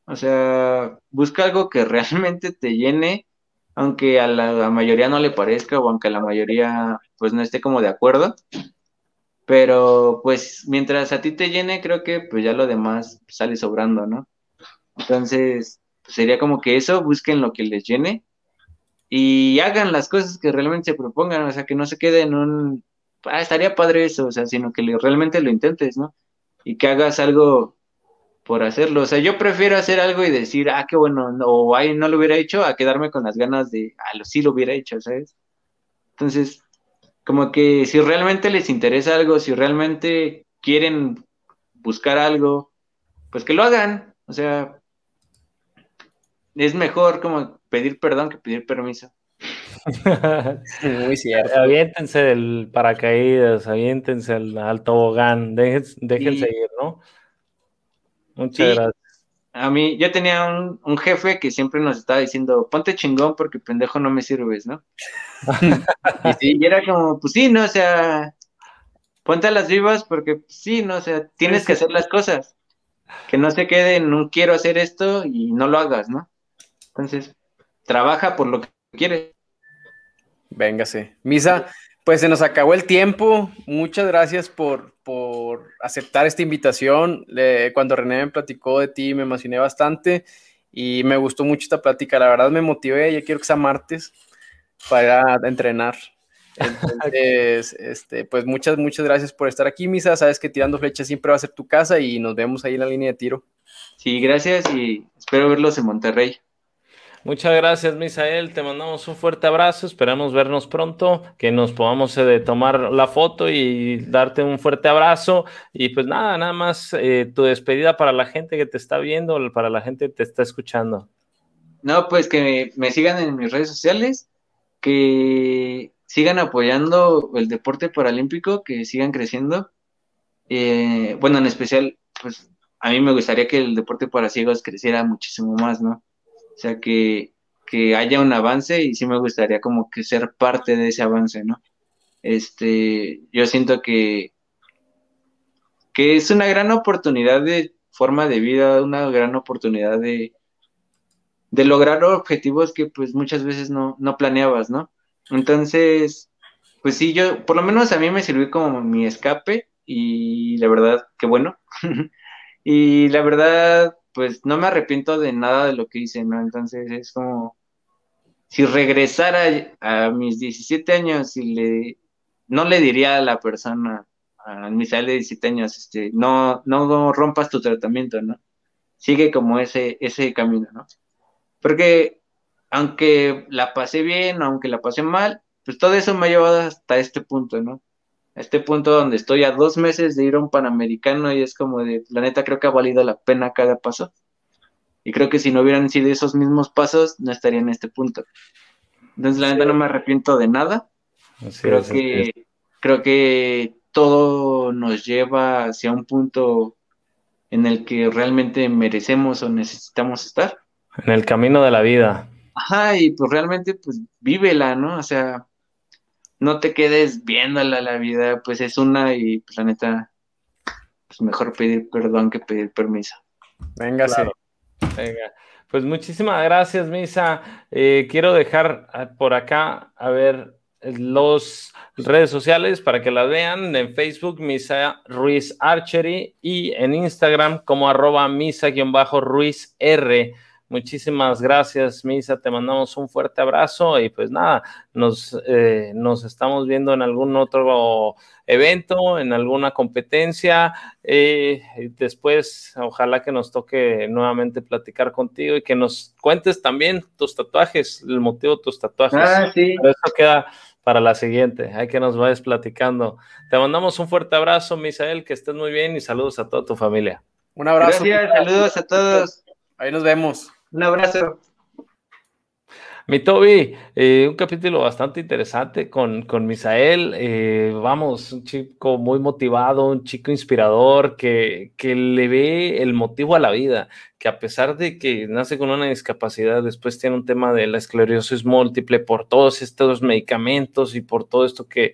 O sea, busca algo que *laughs* realmente te llene, aunque a la, mayoría no le parezca o aunque a la mayoría pues no esté como de acuerdo. Pero pues mientras a ti te llene, creo que pues ya lo demás sale sobrando, ¿no? Entonces, pues, sería como que eso, busquen lo que les llene y hagan las cosas que realmente se propongan, o sea, que no se quede en un, ah, estaría padre eso, o sea, sino que realmente lo intentes, ¿no? Y que hagas algo por hacerlo, o sea, yo prefiero hacer algo y decir, ah, qué bueno, o ay, no lo hubiera hecho, a quedarme con las ganas de, ah, sí lo hubiera hecho, ¿sabes? Entonces, como que si realmente les interesa algo, si realmente quieren buscar algo, pues que lo hagan, o sea, es mejor como pedir perdón que pedir permiso. *laughs* Muy cierto. Aviéntense del paracaídas, aviéntense al, al tobogán, déjense, ir, ¿no? Muchas gracias. A mí, yo tenía un, jefe que siempre nos estaba diciendo, ponte chingón porque pendejo no me sirves, ¿no? *laughs* y, era como, pues sí, ¿no? O sea, ponte a las vivas porque pues sí, ¿no? O sea, tienes que hacer las cosas. Que no se quede, no quiero hacer esto y no lo hagas, ¿no? Entonces, trabaja por lo que quieres. Véngase. Misa, pues se nos acabó el tiempo. Muchas gracias por, por aceptar esta invitación. cuando René me platicó de ti, me emocioné bastante y me gustó mucho esta plática. La verdad me motivé. Ya quiero que sea martes para entrenar. Entonces, *laughs* este, pues muchas, muchas gracias por estar aquí, Misa. Sabes que tirando flechas siempre va a ser tu casa y nos vemos ahí en la línea de tiro. Sí, gracias y espero verlos en Monterrey. Muchas gracias, Misael. Te mandamos un fuerte abrazo. Esperamos vernos pronto, que nos podamos eh, tomar la foto y darte un fuerte abrazo. Y pues nada, nada más eh, tu despedida para la gente que te está viendo, para la gente que te está escuchando. No, pues que me, sigan en mis redes sociales, que sigan apoyando el deporte paralímpico, que sigan creciendo. Eh, bueno, en especial, pues a mí me gustaría que el deporte para ciegos creciera muchísimo más, ¿no? O sea, que, que haya un avance y sí me gustaría como que ser parte de ese avance, ¿no? Este, yo siento que, que es una gran oportunidad de forma de vida, una gran oportunidad de, de lograr objetivos que pues muchas veces no, no planeabas, ¿no? Entonces, pues sí, yo, por lo menos a mí me sirvió como mi escape y la verdad, qué bueno. *laughs* y la verdad, pues no me arrepiento de nada de lo que hice, ¿no? Entonces es como, si regresara a mis 17 años y le, no le diría a la persona, a mi de 17 años, este, no, no rompas tu tratamiento, ¿no? Sigue como ese, ese camino, ¿no? Porque aunque la pasé bien, aunque la pasé mal, pues todo eso me ha llevado hasta este punto, ¿no? Este punto donde estoy a dos meses de ir a un Panamericano y es como de, la neta creo que ha valido la pena cada paso. Y creo que si no hubieran sido esos mismos pasos, no estaría en este punto. Entonces, la neta no me arrepiento de nada. creo, que, creo que todo nos lleva hacia un punto en el que realmente merecemos o necesitamos estar. En el camino de la vida. Ajá, y pues realmente, pues vívela, ¿no? O sea, no te quedes viéndola la vida, pues es una y pues la neta, pues mejor pedir perdón que pedir permiso. Venga, sí. Venga. Pues muchísimas gracias, Misa. Eh, quiero dejar ah, por acá, a ver, los redes sociales para que las vean. En Facebook, Misa Ruiz Archery y en Instagram como arroba Misa-Ruiz R. Muchísimas gracias, Misa. Te mandamos un fuerte abrazo y pues nada, nos, eh, nos estamos viendo en algún otro evento, en alguna competencia. Eh, después, ojalá que nos toque nuevamente platicar contigo y que nos cuentes también tus tatuajes, el motivo de tus tatuajes. Ah, sí. eso queda para la siguiente. Hay que nos vayas platicando. Te mandamos un fuerte abrazo, Misael, que estés muy bien y saludos a toda tu familia. Un abrazo. Gracias, saludos a todos. Ahí nos vemos. Un abrazo. Mi Toby, eh, un capítulo bastante interesante con, con Misael. Eh, vamos, un chico muy motivado, un chico inspirador que, que, le ve el motivo a la vida, que a pesar de que nace con una discapacidad, después tiene un tema de la esclerosis múltiple por todos estos medicamentos y por todo esto que,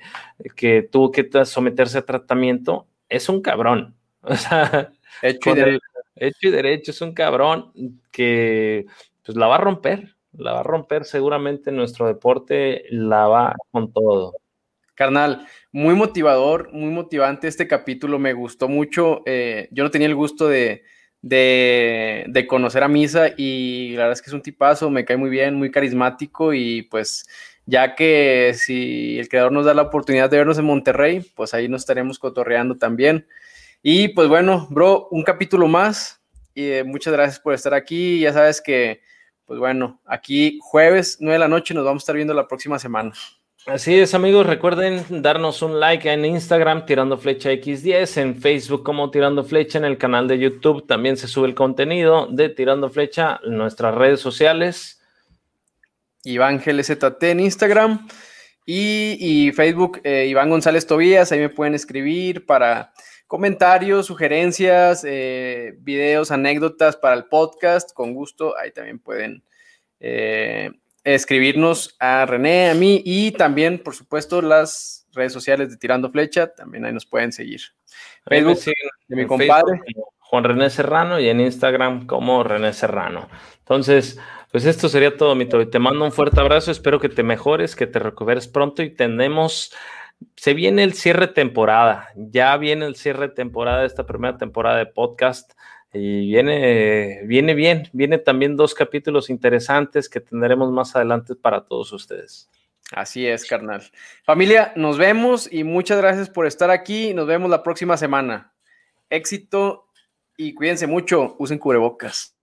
que tuvo que someterse a tratamiento, es un cabrón. *laughs* O sea, hecho y, derecho. Hecho y derecho, es un cabrón que pues la va a romper la va a romper seguramente nuestro deporte, la va con todo. Carnal, muy motivador, muy motivante este capítulo, me gustó mucho. Eh, yo no tenía el gusto de, de, conocer a Misa y la verdad es que es un tipazo, me cae muy bien, muy carismático y pues ya que si el creador nos da la oportunidad de vernos en Monterrey, pues ahí nos estaremos cotorreando también. Y pues bueno, bro, un capítulo más y eh, muchas gracias por estar aquí. Ya sabes que pues bueno, aquí jueves 9 de la noche nos vamos a estar viendo la próxima semana. Así es, amigos. Recuerden darnos un like en Instagram, Tirando Flecha X10, en Facebook como Tirando Flecha, en el canal de YouTube también se sube el contenido de Tirando Flecha, en nuestras redes sociales. Iván GLZT en Instagram y, Facebook, eh, Iván González Tobías, ahí me pueden escribir para comentarios, sugerencias, eh, videos, anécdotas para el podcast, con gusto, ahí también pueden eh, escribirnos a René, a mí y también, por supuesto, las redes sociales de Tirando Flecha, también ahí nos pueden seguir. Facebook de mi compadre. Juan René Serrano y en Instagram como René Serrano. Entonces, pues esto sería todo, mi Te mando un fuerte abrazo, espero que te mejores, que te recuperes pronto y tenemos se viene el cierre temporada, ya viene el cierre temporada de esta primera temporada de podcast y viene, viene bien, viene también dos capítulos interesantes que tendremos más adelante para todos ustedes. Así es, carnal. Familia, nos vemos y muchas gracias por estar aquí. Nos vemos la próxima semana. Éxito y cuídense mucho, usen cubrebocas.